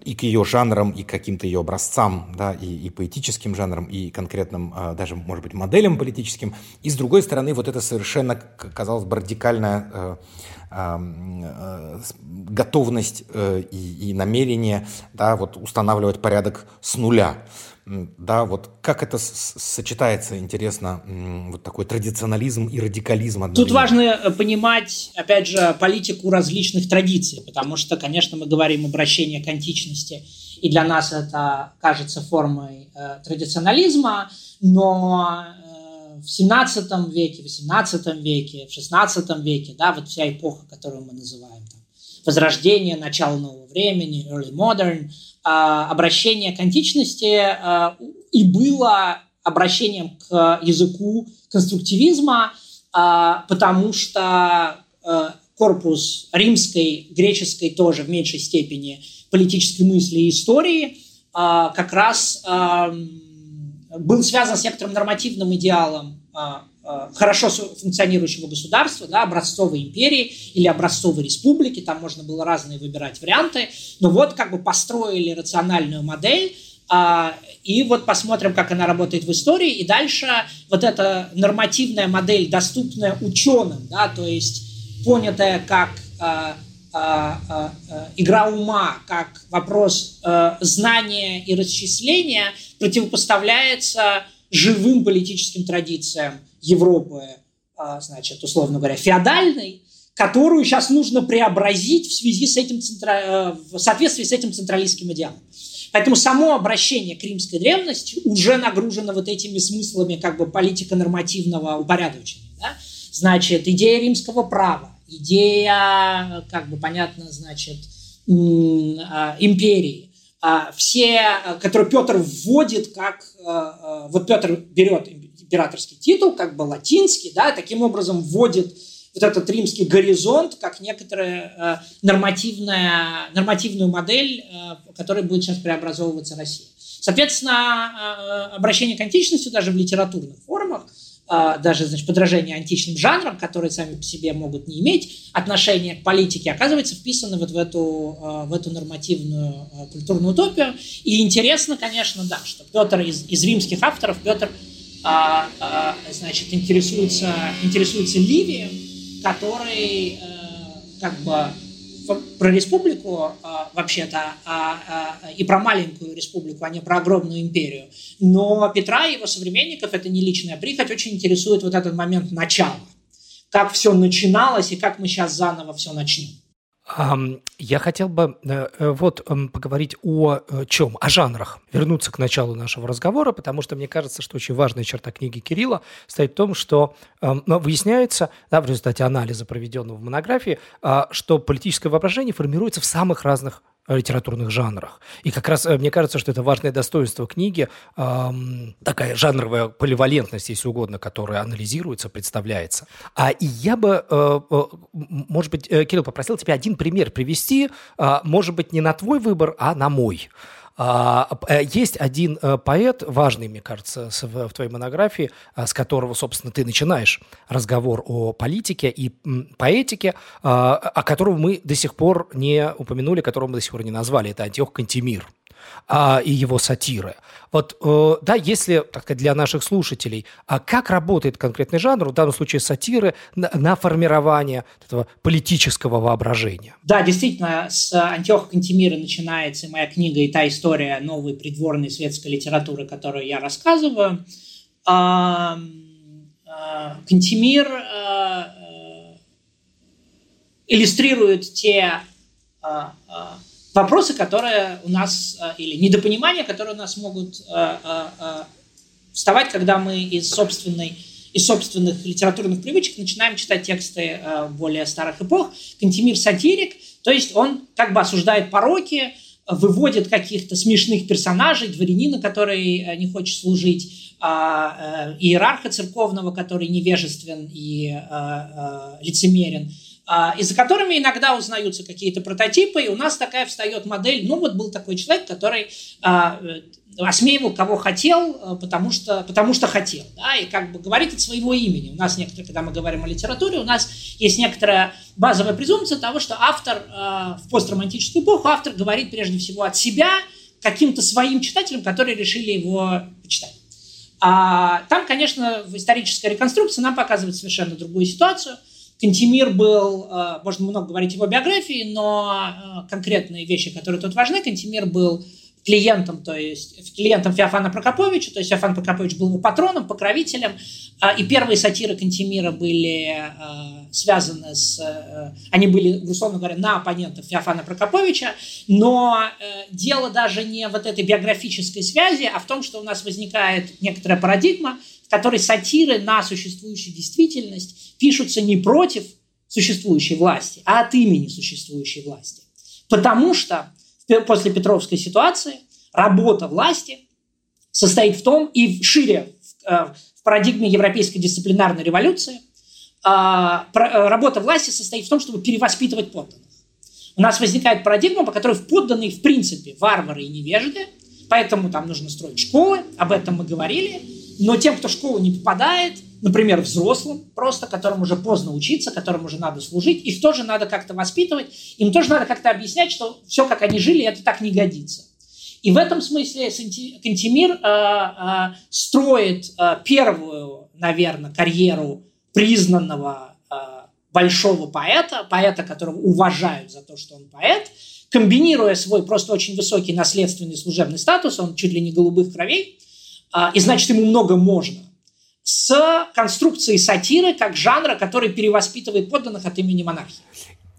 и и к ее жанрам, и к каким-то ее образцам, да, и, и поэтическим жанрам, и конкретным, а, даже, может быть, моделям политическим. И, с другой стороны, вот это совершенно, казалось бы, радикальная э, э, готовность э, и, и намерение да, вот, устанавливать порядок с нуля. Да, вот как это сочетается, интересно, вот такой традиционализм и радикализм. Тут важно э, понимать, опять же, политику различных традиций, потому что, конечно, мы говорим обращение к античности, и для нас это кажется формой э, традиционализма, но э, в 17 веке, в 18 веке, в 16 веке, да, вот вся эпоха, которую мы называем там, Возрождение, начало нового времени, early modern – а, обращение к античности а, и было обращением к языку конструктивизма, а, потому что корпус римской, греческой тоже в меньшей степени политической мысли и истории как раз был связан с некоторым нормативным идеалом Э, хорошо функционирующего государства, да, образцовой империи или образцовой республики, там можно было разные выбирать варианты, но вот как бы построили рациональную модель, а, и вот посмотрим, как она работает в истории, и дальше вот эта нормативная модель, доступная ученым, да, то есть понятая как а, а, игра ума, как вопрос знания и расчисления, противопоставляется живым политическим традициям Европы, а, значит, условно говоря, феодальной, которую сейчас нужно преобразить в связи с этим, э, в соответствии с этим централистским идеалом. Поэтому само обращение к римской древности уже нагружено вот этими смыслами как бы политико-нормативного упорядочения. Да? Значит, идея римского права, идея, как бы понятно, значит, а, империи, а, все, которые Петр вводит как... Вот Петр берет императорский титул, как бы латинский, да, таким образом вводит вот этот римский горизонт как некоторая э, нормативная, нормативную модель, э, в которой будет сейчас преобразовываться Россия. Соответственно, э, обращение к античности даже в литературных формах, э, даже значит, подражение античным жанрам, которые сами по себе могут не иметь отношения к политике, оказывается вписаны вот в эту, э, в эту нормативную э, культурную утопию. И интересно, конечно, да, что Петр из, из римских авторов, Петр – а, а, значит, интересуется, интересуется Ливием, который как бы про республику э, вообще-то а, а, и про маленькую республику, а не про огромную империю. Но Петра и его современников, это не личная прихоть, очень интересует вот этот момент начала. Как все начиналось и как мы сейчас заново все начнем. Я хотел бы э, э, вот поговорить о э, чем? О жанрах. Вернуться к началу нашего разговора, потому что мне кажется, что очень важная черта книги Кирилла стоит в том, что выясняется, да, в результате анализа, проведенного в монографии, а, что политическое воображение формируется в самых разных литературных жанрах. И как раз мне кажется, что это важное достоинство книги, эм, такая жанровая поливалентность, если угодно, которая анализируется, представляется. А и я бы, э, может быть, Кирилл, попросил тебя один пример привести, э, может быть, не на твой выбор, а на мой. А, э, есть один э, поэт, важный, мне кажется, в твоей монографии, э, с которого, собственно, ты начинаешь разговор о политике и поэтике, о котором мы до сих пор не упомянули, которого мы до сих пор не назвали. Это Антиох Кантемир а, и его сатиры. Вот, э, да, если, так сказать, для наших слушателей, а как работает конкретный жанр, в данном случае сатиры, на, на формирование этого политического воображения? Да, действительно, с Антиоха Кантемира начинается моя книга и та история новой придворной светской литературы, которую я рассказываю. А, а, Кантемир а, иллюстрирует те а, а, вопросы, которые у нас, э, или недопонимания, которые у нас могут э, э, вставать, когда мы из собственной из собственных литературных привычек начинаем читать тексты более старых эпох. Кантемир сатирик, то есть он как бы осуждает пороки, выводит каких-то смешных персонажей, дворянина, который не хочет служить, а, иерарха церковного, который невежествен и лицемерен, и за которыми иногда узнаются какие-то прототипы, и у нас такая встает модель, ну вот был такой человек, который а, э, осмеивал кого хотел, э, потому что, потому что хотел, да, и как бы говорит от своего имени. У нас некоторые, когда мы говорим о литературе, у нас есть некоторая базовая презумпция того, что автор э, в постромантическую эпоху, автор говорит прежде всего от себя каким-то своим читателям, которые решили его почитать. А там, конечно, в исторической реконструкции нам показывает совершенно другую ситуацию. Кантемир был, э, можно много говорить его биографии, но конкретные вещи, которые тут важны, Кантемир был клиентом, то есть клиентом Феофана Прокоповича, то есть Феофан Прокопович был его патроном, покровителем, а, и первые сатиры Кантемира были связаны с... Э, они были, условно говоря, на оппонентов Феофана Прокоповича, но э, дело даже не вот этой биографической связи, а в том, что у нас возникает некоторая парадигма, в которой сатиры на существующую действительность пишутся не против существующей власти, а от имени существующей власти. Потому что после Петровской ситуации работа власти состоит в том, и шире в э, парадигме европейской дисциплинарной революции, а, э, работа власти состоит в том, чтобы перевоспитывать подданных. У нас возникает парадигма, по которой подданные в принципе варвары и невежды, поэтому там нужно строить школы, об этом мы говорили, но тем, кто в школу не попадает – например, взрослым, просто которым уже поздно учиться, которым уже надо служить, их тоже надо как-то воспитывать, им тоже надо как-то объяснять, что все, как они жили, это так не годится. И в этом смысле Кантемир э, э, строит э, первую, наверное, карьеру признанного большого поэта, поэта, которого уважают за то, что он поэт, комбинируя свой просто очень высокий наследственный служебный статус, он чуть ли не голубых кровей, и значит, ему много можно с конструкцией сатиры как жанра, который перевоспитывает подданных от имени монархии.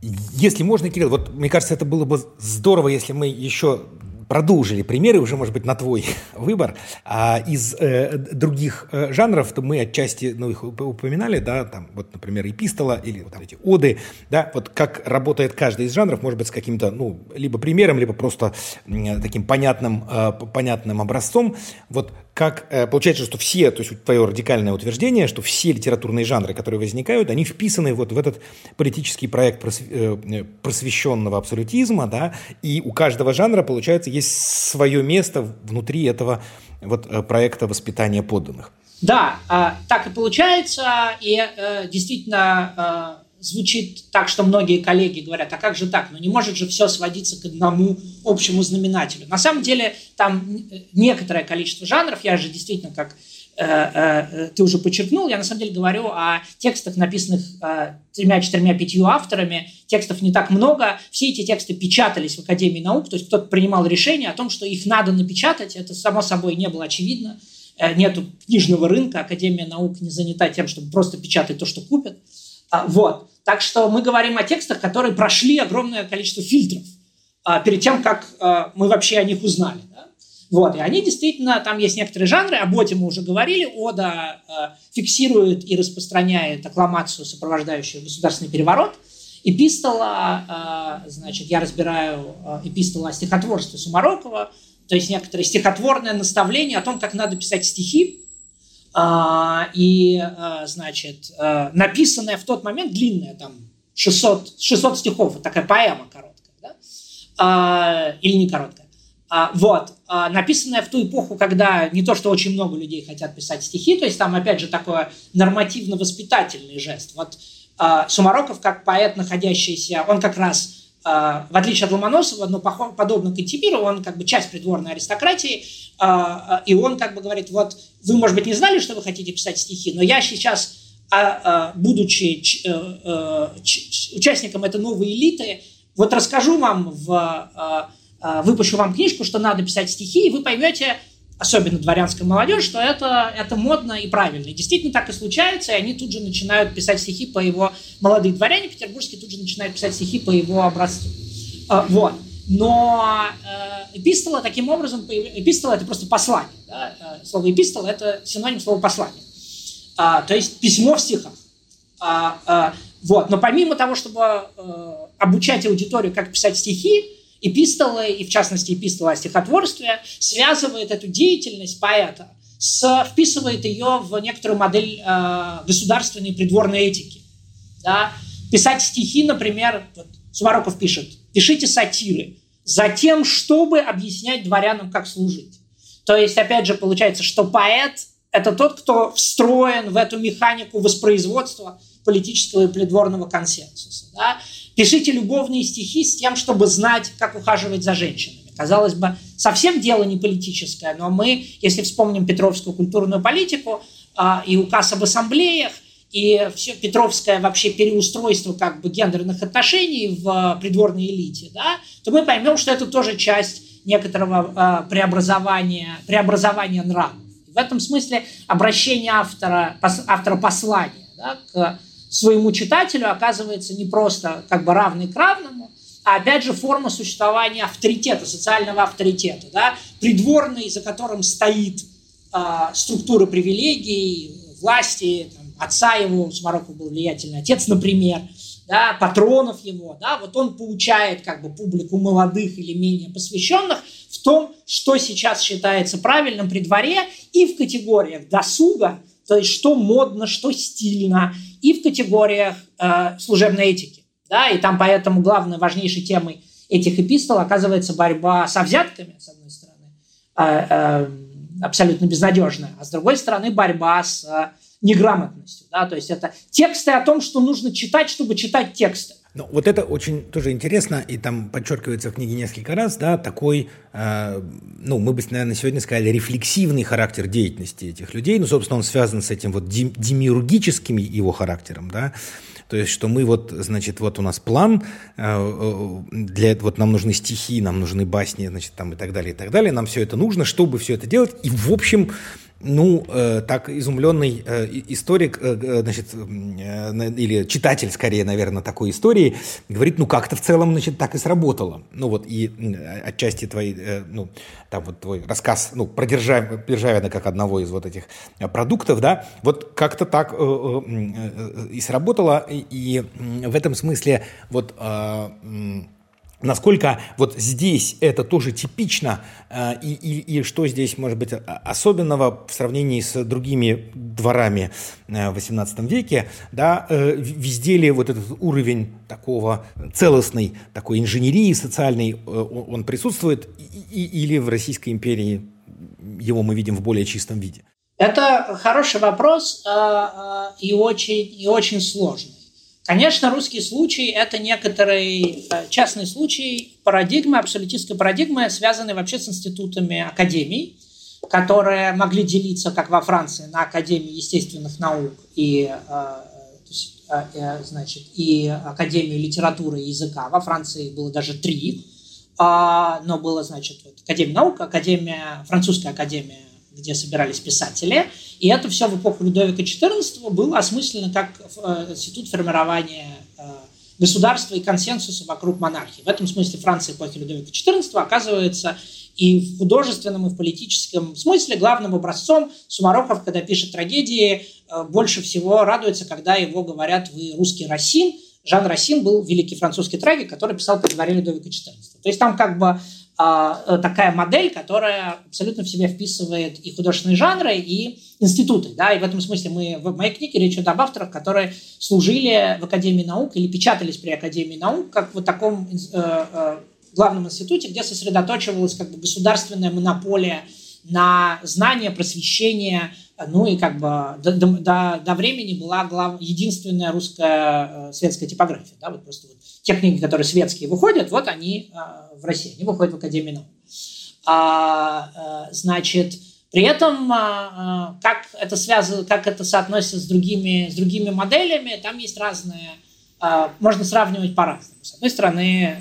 Если можно, Кирилл, вот мне кажется, это было бы здорово, если мы еще продолжили примеры, уже, может быть, на твой [laughs] выбор, а из э, других э, жанров, то мы отчасти, ну, их упоминали, да, там, вот, например, эпистола или вот эти оды, да, вот как работает каждый из жанров, может быть, с каким-то, ну, либо примером, либо просто э, таким понятным, э, понятным образцом, вот как э, получается, что все, то есть твое радикальное утверждение, что все литературные жанры, которые возникают, они вписаны вот в этот политический проект э, просвещенного абсолютизма, да, и у каждого жанра, получается, есть свое место внутри этого вот э, проекта воспитания подданных. Да, а, так и получается, и действительно звучит так, что многие коллеги говорят, а как же так? Ну не может же все сводиться к одному общему знаменателю. На самом деле там некоторое количество жанров, я же действительно как э, э, ты уже подчеркнул, я на самом деле говорю о текстах, написанных э, тремя, четырьмя, пятью авторами. Текстов не так много. Все эти тексты печатались в Академии наук, то есть кто-то принимал решение о том, что их надо напечатать. Это, само собой, не было очевидно. Нету книжного рынка, Академия наук не занята тем, чтобы просто печатать то, что купят. А, вот. Так что мы говорим о текстах, которые прошли огромное количество фильтров а, перед тем, как а, мы вообще о них узнали. Да? Вот, и они действительно, там есть некоторые жанры, о боте мы уже говорили, Ода фиксирует и распространяет аккламацию, сопровождающую государственный переворот. Эпистола, значит, я разбираю эпистола о стихотворстве Сумарокова, то есть некоторое стихотворное наставление о том, как надо писать стихи, и, а, значит, а, написанная в тот момент, длинная, там, 600, 600 стихов, вот такая поэма короткая, да? или не короткая. Вот, написанная в ту эпоху, когда не то, что очень много людей хотят писать стихи, то есть там, опять же, такой нормативно-воспитательный жест. Вот Сумароков, как поэт, находящийся, он как раз в отличие от Ломоносова, но подобно Кантемиру, он как бы часть придворной аристократии, и он как бы говорит, вот вы, может быть, не знали, что вы хотите писать стихи, но я сейчас, будучи э, э, участником этой новой элиты, вот расскажу вам, в, выпущу вам книжку, что надо писать стихи, и вы поймете, особенно дворянская молодежь, что это, это модно и правильно. И действительно так и случается, и они тут же начинают писать стихи по его... Молодые дворяне петербургские тут же начинают писать стихи по его образцу. А, вот. Но э, эпистола таким образом... Эпистола – это просто послание. Да? Э, слово эпистола – это синоним слова послание. А, то есть письмо в стихах. А, а, вот. Но помимо того, чтобы э, обучать аудиторию, как писать стихи, эпистолы, и в частности эпистола о стихотворстве, связывает эту деятельность поэта, с, вписывает ее в некоторую модель э, государственной придворной этики. Да? писать стихи, например, вот Сумароков пишет, пишите сатиры, за тем, чтобы объяснять дворянам, как служить. То есть, опять же, получается, что поэт – это тот, кто встроен в эту механику воспроизводства политического и придворного консенсуса. Да? Пишите любовные стихи с тем, чтобы знать, как ухаживать за женщинами. Казалось бы, совсем дело не политическое, но мы, если вспомним петровскую культурную политику а, и указ об ассамблеях, и все Петровское вообще переустройство как бы гендерных отношений в придворной элите, да, то мы поймем, что это тоже часть некоторого э, преобразования, преобразования нравов. В этом смысле обращение автора, автора послания да, к своему читателю оказывается не просто как бы равный к равному, а опять же форма существования авторитета, социального авторитета, да, придворный, за которым стоит э, структура привилегий, власти, там, отца его, с Марокко был влиятельный отец, например, да, патронов его, да, вот он получает как бы публику молодых или менее посвященных в том, что сейчас считается правильным при дворе и в категориях досуга, то есть что модно, что стильно, и в категориях э, служебной этики. Да, и там поэтому главной, важнейшей темой этих эпистол оказывается борьба со взятками, с одной стороны, э, э, абсолютно безнадежная, а с другой стороны борьба с неграмотностью. Да? То есть это тексты о том, что нужно читать, чтобы читать тексты. Ну, вот это очень тоже интересно, и там подчеркивается в книге несколько раз, да, такой, э, ну, мы бы, наверное, сегодня сказали, рефлексивный характер деятельности этих людей, ну, собственно, он связан с этим вот демиургическим его характером, да, то есть, что мы вот, значит, вот у нас план, э, э, для вот нам нужны стихи, нам нужны басни, значит, там и так далее, и так далее, нам все это нужно, чтобы все это делать, и, в общем, ну, э, так изумленный э, историк, э, э значит, э, или читатель, скорее, наверное, такой истории, говорит, ну, как-то в целом, значит, так и сработало. Ну, вот, и отчасти твои, э, ну, там вот твой рассказ, ну, про Державина, Державина как одного из вот этих э, продуктов, да, вот как-то так э, э, и сработало, и, и в этом смысле вот... Э, Насколько вот здесь это тоже типично, э, и, и, и что здесь может быть особенного в сравнении с другими дворами э, в XVIII веке, да, э, везде ли вот этот уровень такого целостной такой инженерии социальной, он присутствует, и, или в Российской империи его мы видим в более чистом виде? Это хороший вопрос и очень, и очень сложный. Конечно, русский случай – это некоторый э, частный случай парадигмы, абсолютистской парадигмы, связанной вообще с институтами академий, которые могли делиться, как во Франции, на Академии естественных наук и, э, э, значит, и Академию литературы и языка. Во Франции было даже три, а, но было, значит, вот, Академия наук, Академия, Французская Академия где собирались писатели. И это все в эпоху Людовика XIV было осмысленно как э, институт формирования э, государства и консенсуса вокруг монархии. В этом смысле Франция эпохи Людовика XIV оказывается и в художественном, и в политическом смысле главным образцом Сумароков, когда пишет трагедии, э, больше всего радуется, когда его говорят «вы русский Рассин». Жан Рассин был великий французский трагик, который писал при дворе Людовика XIV. То есть там как бы такая модель, которая абсолютно в себя вписывает и художественные жанры, и институты. Да? И в этом смысле мы в моей книге речь идет об авторах, которые служили в Академии наук или печатались при Академии наук, как в таком э, э, главном институте, где сосредоточивалась как бы государственная монополия на знания, просвещение, ну и как бы до, до, до времени была глав, единственная русская светская типография. Да? Вот просто вот те книги, которые светские выходят, вот они э, в России, они выходят в Академии наук. А, э, значит, при этом, э, как это связано, как это соотносится с другими, с другими моделями, там есть разные, можно сравнивать по-разному. С одной стороны,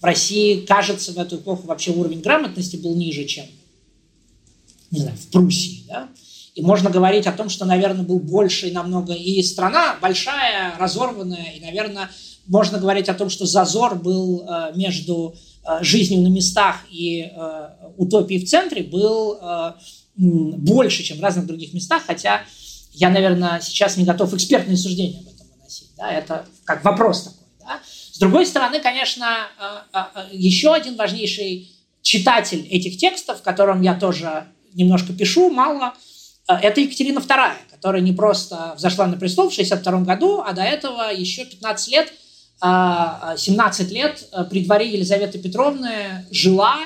в России, кажется, в эту эпоху вообще уровень грамотности был ниже, чем, не знаю, в Пруссии, да? И можно говорить о том, что, наверное, был больше и намного... И страна большая, разорванная, и, наверное, можно говорить о том, что зазор был э, между э, жизнью на местах и э, утопией в центре был больше, чем в разных других местах, хотя я, наверное, сейчас не готов экспертные суждения об этом выносить. Да? Это как вопрос такой. Да? С другой стороны, конечно, еще один важнейший читатель этих текстов, которым я тоже немножко пишу, мало, это Екатерина II, которая не просто взошла на престол в 1962 году, а до этого еще 15 лет, 17 лет при дворе Елизаветы Петровны жила,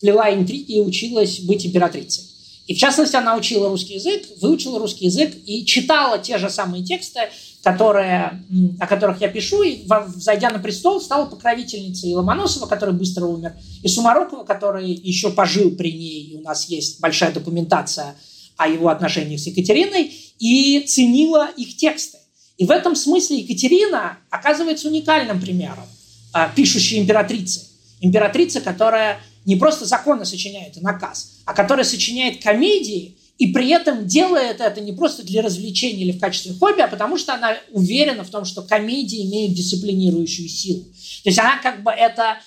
плела интриги и училась быть императрицей. И в частности, она учила русский язык, выучила русский язык и читала те же самые тексты, которые, о которых я пишу, и, зайдя на престол, стала покровительницей Ломоносова, который быстро умер, и Сумарокова, который еще пожил при ней, и у нас есть большая документация о его отношениях с Екатериной, и ценила их тексты. И в этом смысле Екатерина оказывается уникальным примером а, пишущей императрицы. Императрица, которая не просто законы сочиняет и наказ, а которая сочиняет комедии, и при этом делает это не просто для развлечения или в качестве хобби, а потому что она уверена в том, что комедии имеют дисциплинирующую силу. То есть она как бы это,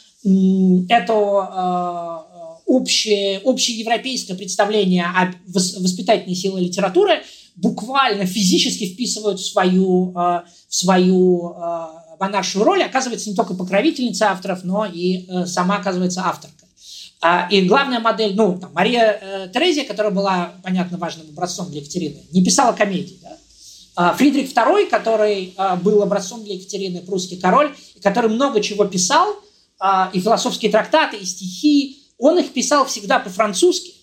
это э, общее, общеевропейское представление о воспитательной силе литературы буквально физически вписывают в свою, э, в свою э, монаршую роль, оказывается не только покровительница авторов, но и сама оказывается авторкой. А, и главная модель, ну, там, Мария э, Терезия, которая была, понятно, важным образцом для Екатерины, не писала комедий. Да? А Фридрих II, который был образцом для Екатерины, прусский король, который много чего писал, а, и философские трактаты, и стихи, он их писал всегда по-французски,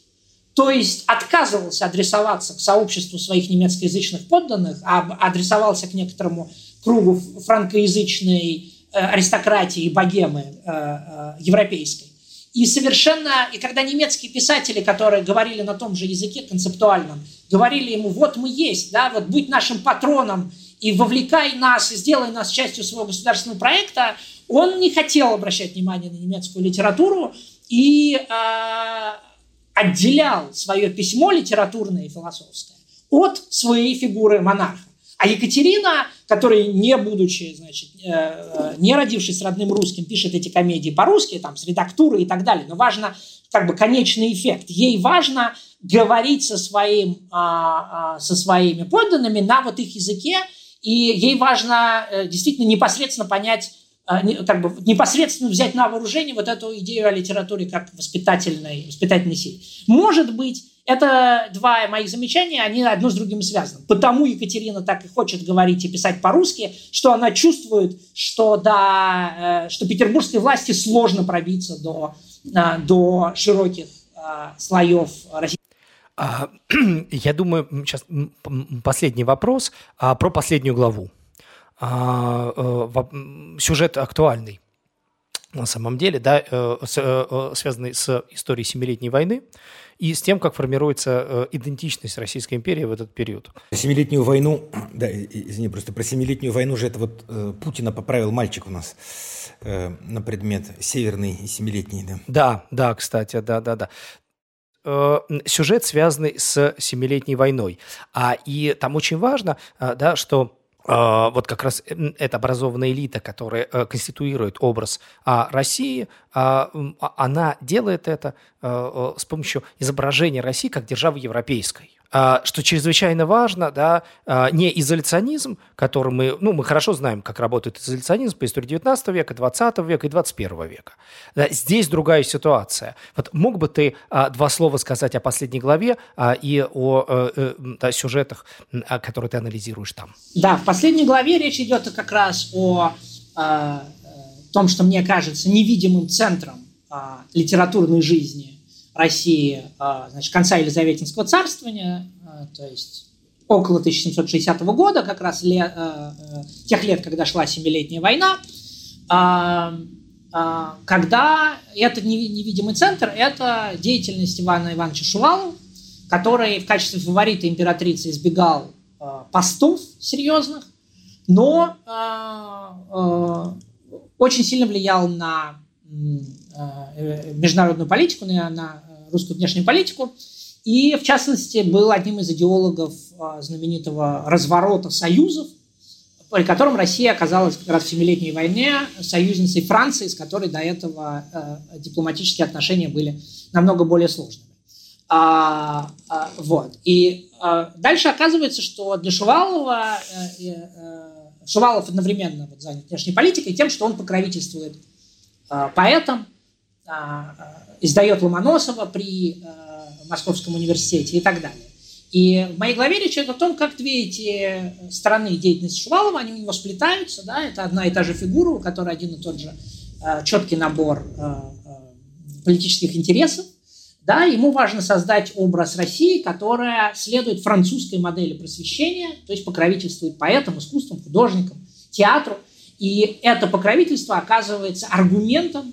то есть отказывался адресоваться к сообществу своих немецкоязычных подданных, а адресовался к некоторому кругу франкоязычной э, аристократии богемы э, э, европейской. И совершенно, и когда немецкие писатели, которые говорили на том же языке концептуальном, говорили ему, вот мы есть, да, вот будь нашим патроном и вовлекай нас, и сделай нас частью своего государственного проекта, он не хотел обращать внимание на немецкую литературу и э, отделял свое письмо литературное и философское от своей фигуры монарха. А Екатерина, которая, не будучи, значит, э, э, не родившись родным русским, пишет эти комедии по-русски, там, с редактурой и так далее, но важно как бы конечный эффект. Ей важно говорить со, своим, а, со своими подданными на вот их языке, и ей важно э, действительно непосредственно понять, как бы непосредственно взять на вооружение вот эту идею о литературе как воспитательной, воспитательной силе. Может быть, это два моих замечания, они одно с другим связаны. Потому Екатерина так и хочет говорить и писать по-русски, что она чувствует, что, до, э, что петербургской власти сложно пробиться до, э, до широких э, слоев России. А, [clears throat] я думаю, сейчас последний вопрос а, про последнюю главу. А, сюжет актуальный на самом деле, да, связанный с историей Семилетней войны и с тем, как формируется э, идентичность Российской империи в этот период. Семилетнюю войну, [clears throat] да, извини, просто про Семилетнюю войну же это вот э, Путина поправил мальчик у нас э, на предмет северный и семилетний, да. Да, да, кстати, да, да, да э, сюжет, связанный с Семилетней войной. А, и там очень важно, э, да, что вот как раз эта образованная элита, которая э, конституирует образ а, России, а, она делает это э, с помощью изображения России как державы европейской. А, что чрезвычайно важно, да, а, не изоляционизм, который мы, ну, мы хорошо знаем, как работает изоляционизм по истории 19 века, 20 века и 21 века. Да, здесь другая ситуация. Вот мог бы ты а, два слова сказать о последней главе и о э, э, да, сюжетах, которые ты анализируешь там? Да, в последней главе речь идет как раз о, о том, что мне кажется невидимым центром литературной жизни России а, значит, конца Елизаветинского царствования, а, то есть около 1760 года, как раз лет, а, тех лет, когда шла Семилетняя война, когда этот невидимый центр – это деятельность Ивана Ивановича Шувалова, который в качестве фаворита императрицы избегал постов серьезных, но очень сильно влиял на международную политику, на русскую внешнюю политику. И, в частности, был одним из идеологов э, знаменитого разворота союзов, при котором Россия оказалась как раз в Семилетней войне союзницей Франции, с которой до этого э, дипломатические отношения были намного более сложными. А, а, вот. И а, дальше оказывается, что для Шувалова э, э, Шувалов одновременно вот занят внешней политикой тем, что он покровительствует э, поэтам, издает Ломоносова при э, Московском университете и так далее. И в моей главе речь идет о том, как две эти стороны деятельности Шувалова, они у него сплетаются, да, это одна и та же фигура, у которой один и тот же э, четкий набор э, политических интересов, да, ему важно создать образ России, которая следует французской модели просвещения, то есть покровительствует поэтам, искусствам, художникам, театру. И это покровительство оказывается аргументом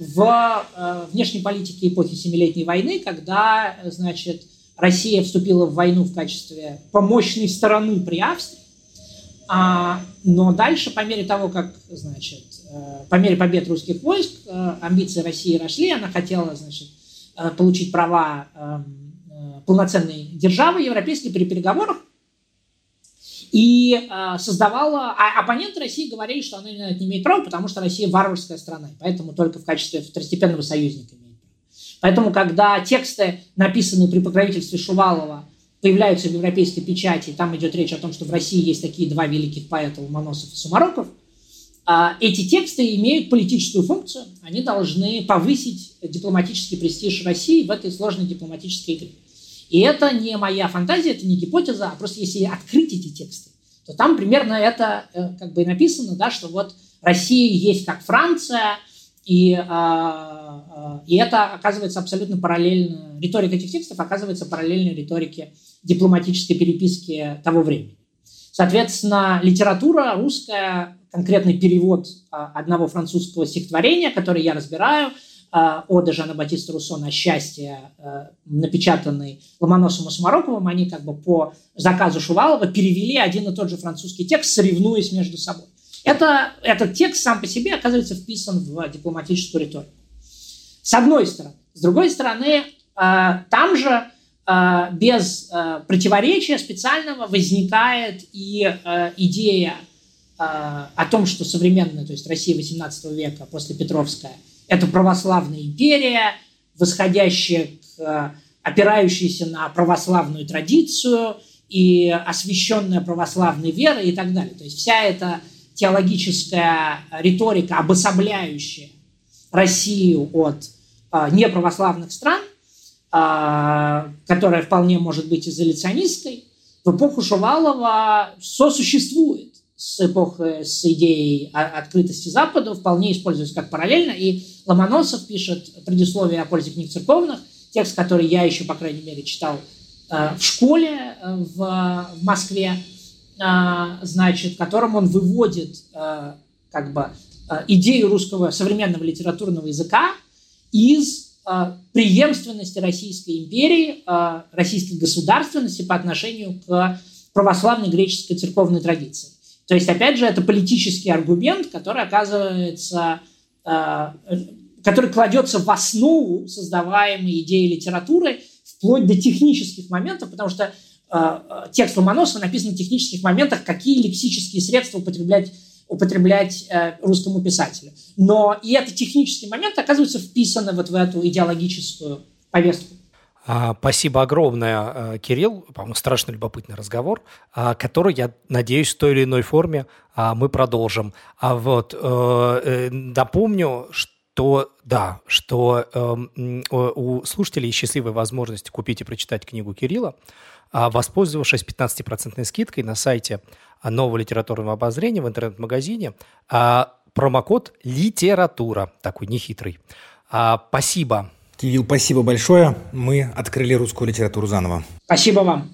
в э, внешней политике эпохи Семилетней войны, когда, значит, Россия вступила в войну в качестве помощной стороны при Австрии, а, но дальше, по мере того, как, значит, э, по мере побед русских войск, э, амбиции России росли, она хотела, значит, э, получить права эм, э, полноценной державы европейской при переговорах, и э, создавала... А оппоненты России говорили, что она не имеет права, потому что Россия варварская страна, поэтому только в качестве второстепенного союзника имеет. Поэтому, когда тексты, написанные при покровительстве Шувалова, появляются в европейской печати, там идет речь о том, что в России есть такие два великих поэта, Ломоносов и Сумароков, э, эти тексты имеют политическую функцию, они должны повысить дипломатический престиж России в этой сложной дипломатической игре. И это не моя фантазия, это не гипотеза, а просто если открыть эти тексты, то там примерно это э, как бы написано, да, что вот Россия есть как Франция, и, э, э, и это оказывается абсолютно параллельно, риторика этих текстов оказывается параллельной риторике дипломатической переписки того времени. Соответственно, литература русская, конкретный перевод одного французского стихотворения, который я разбираю – а, оды Жана Батиста Руссо на счастье, э, напечатанный Ломоносовым и Сумароковым, они как бы по заказу Шувалова перевели один и тот же французский текст, соревнуясь между собой. Это, этот текст сам по себе оказывается вписан в дипломатическую риторику. С одной стороны. С другой стороны, э, там же э, без противоречия специального возникает и идея о том, что современная, то есть Россия XVIII века, после Петровская – это православная империя, восходящая к, опирающаяся на православную традицию и освященная православной верой и так далее. То есть вся эта теологическая риторика, обособляющая Россию от а, неправославных стран, а, которая вполне может быть изоляционистской, в эпоху Шувалова сосуществует с эпохи, с идеей открытости Запада вполне используется как параллельно. И Ломоносов пишет предисловие о пользе книг церковных, текст, который я еще, по крайней мере, читал э, в школе э, в, Москве, э, значит, в котором он выводит как бы идею русского современного литературного языка из преемственности Российской империи, российской государственности по отношению к православной греческой церковной традиции. То есть, опять же, это политический аргумент, который оказывается, э, который кладется в основу создаваемой идеи литературы вплоть до технических моментов, потому что э, текст Ломоносова написан в технических моментах, какие лексические средства употреблять употреблять э, русскому писателю. Но и этот технический момент оказывается вписан вот в эту идеологическую повестку. А, спасибо огромное, э, Кирилл. По-моему, страшно любопытный разговор, а, который, я надеюсь, в той или иной форме а, мы продолжим. А вот э, э, напомню, что да, что эм, у слушателей счастливая возможность купить и прочитать книгу Кирилла, воспользовавшись 15% скидкой на сайте нового литературного обозрения в интернет-магазине. Промокод «Литература», такой нехитрый. Спасибо Кирилл, спасибо большое. Мы открыли русскую литературу заново. Спасибо вам.